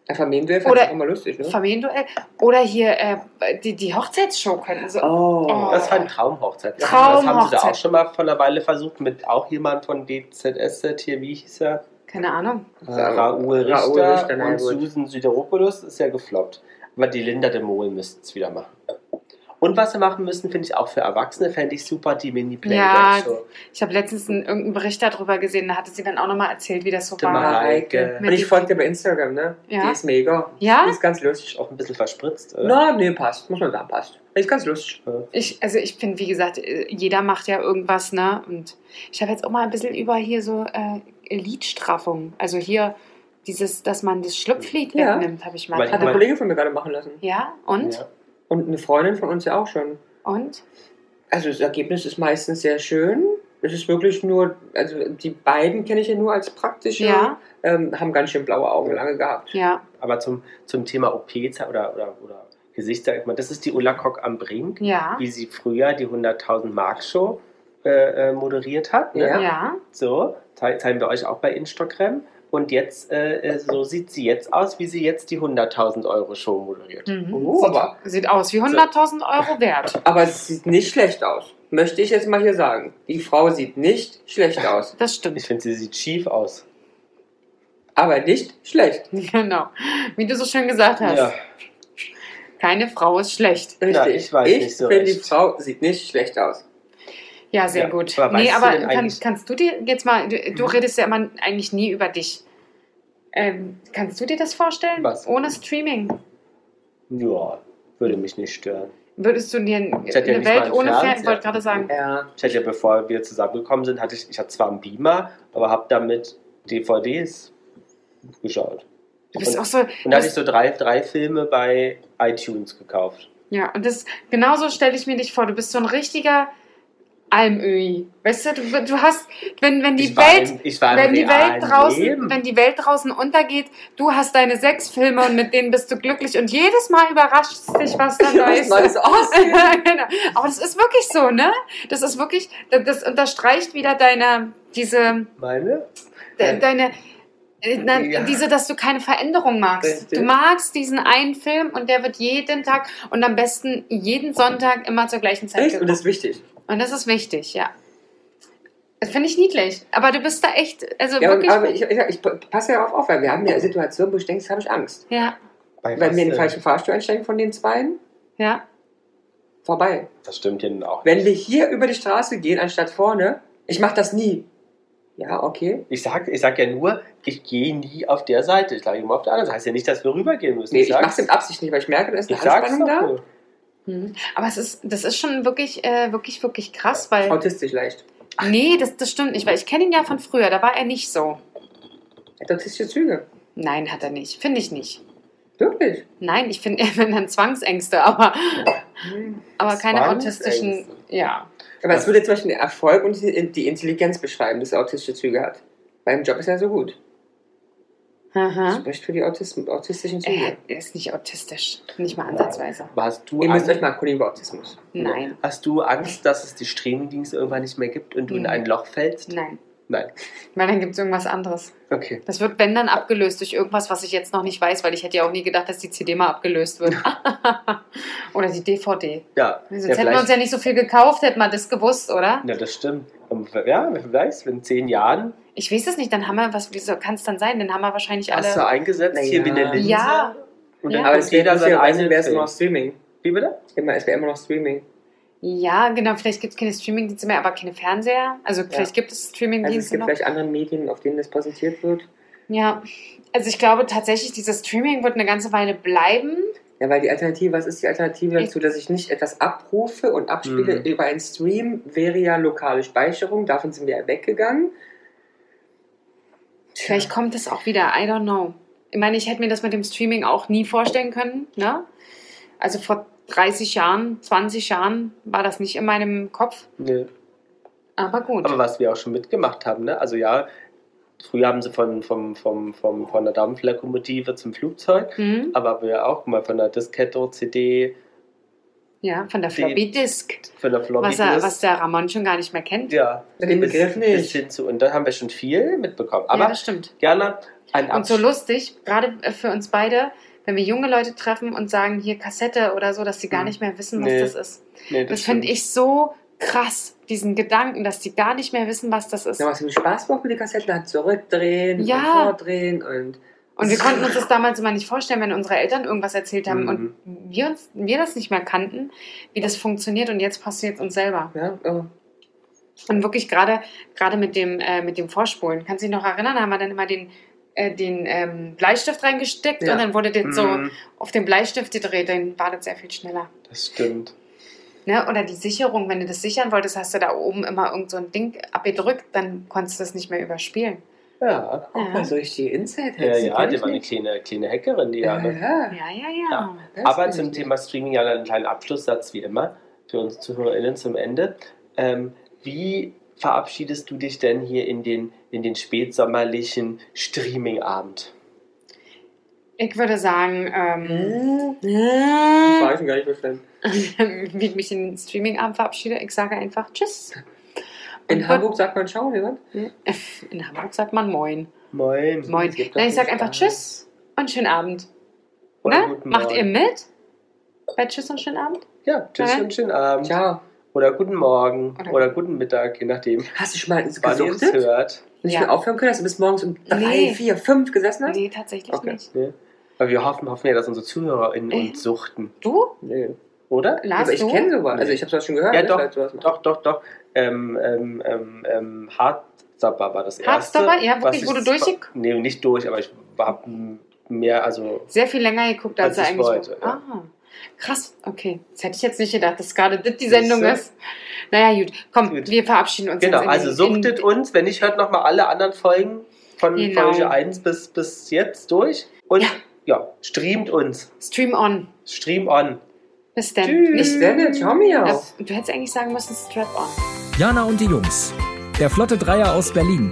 Ein Familienduell fand Oder- ich auch mal lustig, ne? Familienduell. Oder hier äh, die, die Hochzeitsshow können sie. Oh. Oh. Das war ein Traumhochzeit. Das haben sie da auch schon mal vor einer Weile versucht mit auch jemand von DZSZ hier, wie hieß er? Keine Ahnung. Äh, Raoul Richter, Raoul Richter, und. Susan Süderopoulos ist ja gefloppt. Aber die Linda de Mol müssten es wieder machen. Und was sie machen müssen, finde ich auch für Erwachsene, fände ich super, die Ja, Mini-Playback-Show. Ich habe letztens einen, irgendeinen Bericht darüber gesehen, da hatte sie dann auch nochmal erzählt, wie das so Die war. Mareike. Und ich folge dir bei Instagram, ne? Ja. Die ist mega. Ja? Die ist ganz lustig. Auch ein bisschen verspritzt. Oder? Na, nee, passt. Muss man sagen, passt. Die ist ganz lustig. Ich, also ich finde, wie gesagt, jeder macht ja irgendwas, ne? Und ich habe jetzt auch mal ein bisschen über hier so äh, Liedstraffung. Also hier dieses, dass man das Schlupflied Ja. wegnimmt, habe ich mal. Hat eine Mein- Kollegin von mir gerade machen lassen. ja, und? Ja. Und eine Freundin von uns ja auch schon. Und? Also das Ergebnis ist meistens sehr schön. Es ist wirklich nur, also die beiden kenne ich ja nur als praktische, Ja. ähm, haben ganz schön blaue Augen lange gehabt. Ja. Aber zum, zum Thema OP oder, oder, oder Gesicht, sag ich mal, das ist die Ulla Kock am Brink, Ja. wie sie früher die 100.000 Mark Show äh, moderiert hat. Ne? Ja. Ja. So, zei- zeigen wir euch auch bei Instagram. Und jetzt, äh, äh, so sieht sie jetzt aus, wie sie jetzt die 100.000 Euro Show moderiert. Mhm. Oh, sieht, aber- sieht aus wie 100.000 Euro wert. Aber es sieht nicht schlecht aus. Möchte ich jetzt mal hier sagen. Die Frau sieht nicht schlecht aus. Das Ich stimmt. finde, sie sieht schief aus. Aber nicht schlecht. Genau. Wie du so schön gesagt hast. Ja, Keine Frau ist schlecht. Richtig. Ja, ich weiß nicht so finde, die. Frau sieht nicht schlecht aus. Ja, sehr Ja, gut. aber nee, aber kann, kannst du dir jetzt mal, du, du redest ja immer eigentlich nie über dich. Ähm, kannst du dir das vorstellen? Was? Ohne Streaming? ja, würde mich nicht stören. Würdest du dir ja eine mal Welt ohne Fernsehen? Wollte gerade sagen. Ja. Ich hatte ja, bevor wir zusammengekommen sind, hatte ich, ich hatte zwar einen Beamer, aber habe damit DVDs geschaut. Du bist Und- auch so. Und da hatte ich so drei, drei Filme bei iTunes gekauft. ja, und das genauso stelle ich mir dich vor. Du bist so ein richtiger Almöhi. Weißt du, du, du hast, wenn, wenn die ich Welt, im, wenn die Welt draußen, Leben. wenn die Welt draußen untergeht, du hast deine sechs Filme und mit denen bist du glücklich und jedes Mal überrascht dich, was da Neues Neues aussehen. genau. Aber das ist wirklich so, ne? Das ist wirklich, das, unterstreicht wieder deine, diese, Meine? de, deine, äh, na, Ja. diese, dass du keine Veränderung magst. Du magst diesen einen Film und der wird jeden Tag und am besten jeden Sonntag immer zur gleichen Zeit Echt? Und das ist wichtig. Und das ist wichtig, ja. Das finde ich niedlich. Aber du bist da echt, also Ja, wirklich. aber ich, ich, ich passe ja darauf auf, weil wir haben ja Situationen, wo ich denke, habe ich Angst. ja, Bei Wenn wir in den falschen Fahrstuhl einsteigen von den Zweien, ja. vorbei. Das stimmt ja nun auch. Wenn wir hier über die Straße gehen, anstatt vorne, ich mache das nie. Ja, okay. Ich sag, ich sag ja nur, ich gehe nie auf der Seite. Ich lag immer auf der anderen Seite. Heißt ja nicht, dass wir rübergehen müssen. Nee, ich mache sag's- es mit Absicht nicht, weil ich merke, da ist eine Ich Anspannung da. nur. Mhm. Aber es ist, das ist schon wirklich, äh, wirklich, wirklich krass, weil. Autistisch leicht. Nee, das, das stimmt nicht, weil ich kenne ihn ja von früher, da war er nicht so. Er hat autistische Züge. Nein, hat er nicht. Finde ich nicht. Wirklich. Nein, ich finde, er dann Zwangsängste, aber, aber keine autistischen. Ja. Aber es würde zum Beispiel den Erfolg und die die Intelligenz beschreiben, dass er autistische Züge hat. Beim Job ist er so gut. Aha. spricht für die Autism autistischen Er, Züge. er ist nicht autistisch. Nicht mal ansatzweise. Warst du Ihr müsst Angst, euch mal erkundigen über Autismus. Nein. hast du Angst, dass es die Streamingdienste irgendwann nicht mehr gibt und du in Mhm. ein Loch fällst? Nein. Nein. Weil dann gibt es irgendwas anderes. Okay. Das wird, wenn dann, abgelöst durch irgendwas, was ich jetzt noch nicht weiß, weil ich hätte ja auch nie gedacht, dass die CD mal abgelöst wird. oder die DVD. Ja. Sonst ja, hätten wir uns ja nicht so viel gekauft, hätten wir das gewusst, oder? ja, das stimmt. Ja, wer weiß, in zehn Jahren Ich weiß es nicht, dann haben wir, was, wieso kann es dann sein? Dann haben wir wahrscheinlich hast du alle. eingesetzt, hier Na wie ja. eine Linse. Ja. Und Ja. dann Aber guckt es seinen lustigerweise eigenen wäre es noch Streaming. Wie bitte? Immer, es wäre immer noch Streaming. Ja, genau, vielleicht gibt es keine Streamingdienste mehr, aber keine Fernseher. Also vielleicht gibt es Also es Streamingdienste gibt noch. vielleicht andere Medien, auf denen das präsentiert wird. Ja. Also ich glaube tatsächlich, dieses Streaming wird eine ganze Weile bleiben. Ja, weil die Alternative, was ist die Alternative dazu, dass ich nicht etwas abrufe und abspiele Mhm. über einen Stream, wäre ja lokale Speicherung, davon sind wir ja weggegangen. Vielleicht kommt es auch wieder, I don't know. Ich meine, ich hätte mir das mit dem Streaming auch nie vorstellen können. Ne? Also vor 30 Jahren, 20 Jahren war das nicht in meinem Kopf. Nee. Aber gut. Aber was wir auch schon mitgemacht haben, ne? Also ja, früher haben sie von, vom, vom, vom, von der Dampflokomotive zum Flugzeug, hm? aber wir auch mal von der Diskette, CD, Ja, von der Floppy Disk. von der Floppy Was, er, Disk. was der Ramon schon gar nicht mehr kennt. ja, Den bis, Begriff bis nicht. hin zu. Und da haben wir schon viel mitbekommen. ja, Aber das stimmt. gerne ein Und so lustig, gerade für uns beide, wenn wir junge Leute treffen und sagen, hier Kassette oder so, dass sie gar Hm. nicht mehr wissen, was Nee, das ist. Nee, Das finde stimmt. ich so krass, diesen Gedanken, dass die gar nicht mehr wissen, was das ist. Ja, was für Spaß macht mit den Kassetten, halt zurückdrehen Ja. und vordrehen und Und wir konnten uns das damals immer nicht vorstellen, wenn unsere Eltern irgendwas erzählt haben Mhm. und wir, uns, wir das nicht mehr kannten, wie das funktioniert und jetzt passiert es uns selber. ja, oh. Und wirklich gerade gerade mit dem, äh, mit dem Vorspulen. Kannst du dich noch erinnern? Da haben wir dann immer den, äh, den ähm, Bleistift reingesteckt Ja. und dann wurde das so Mhm, auf den Bleistift gedreht, dann war das sehr viel schneller. Das stimmt. Ne? Oder die Sicherung, wenn du das sichern wolltest, hast du da oben immer irgend so ein Ding abgedrückt, dann konntest du das nicht mehr überspielen. Ja. Guck Ja. mal, so richtig Insight Ja, ja, die war eine kleine, kleine Hackerin, die Ja, ja. Ne? ja. Ja, ja, ja. Aber zum Thema Streaming ja einen kleinen Abschlusssatz wie immer für uns ZuhörerInnen zum Ende. Ähm, wie verabschiedest du dich denn hier in den, in den spätsommerlichen Streaming-Abend? Ich würde sagen, ähm, Hm? Äh, Frage schon gar nicht verstanden. wie ich mich in den Streaming-Abend verabschiede, ich sage einfach Tschüss. In Und Hamburg sagt man Ciao, jemand? In Hamburg sagt man Moin. Moin. Moin. Nein, ich sage einfach. Tschüss und schönen Abend. Oder Ne? guten Macht ihr mit? Bei Tschüss und schönen Abend? Ja, tschüss Ja. und schönen Abend. Ciao. Oder guten Morgen. Oder- Oder, guten Mittag, je nachdem, Hast du schon mal es gesuchtet? hört. Nicht Ja. mehr aufhören können, dass du bis morgens um drei, Nee. vier, fünf gesessen hast? Nee, tatsächlich Okay. nicht. Ne? Aber wir hoffen, hoffen ja, dass unsere ZuhörerInnen Äh. uns suchten. Du? Nee. Oder? Lars, aber ich du? kenne sowas. Nee. Also ich habe sowas schon gehört. Ja, dass doch. Doch, doch, doch. Ähm, ähm, ähm, ähm, Hardstopper war das erste. Hardstopper? Ja, wirklich, wo ich- du durchgek- Nee, nicht durch, aber ich habe mehr, also Sehr viel länger geguckt, als, Als er ich eigentlich wollte, ja. Ah, krass. Okay. Das hätte ich jetzt nicht gedacht, dass gerade das die Sendung Siehste? ist. Naja, gut. Komm, Gut. wir verabschieden uns genau. jetzt. in Also suchtet uns, wenn nicht, hört nochmal alle anderen Folgen von Genau. Folge 1 bis, bis jetzt durch. Und Ja. ja. streamt uns. Stream on. Stream on. Bis dann. Bis dann, ciao mir. Du hättest eigentlich sagen müssen, Strap-on. Jana und die Jungs. Der Flotte Dreier aus Berlin.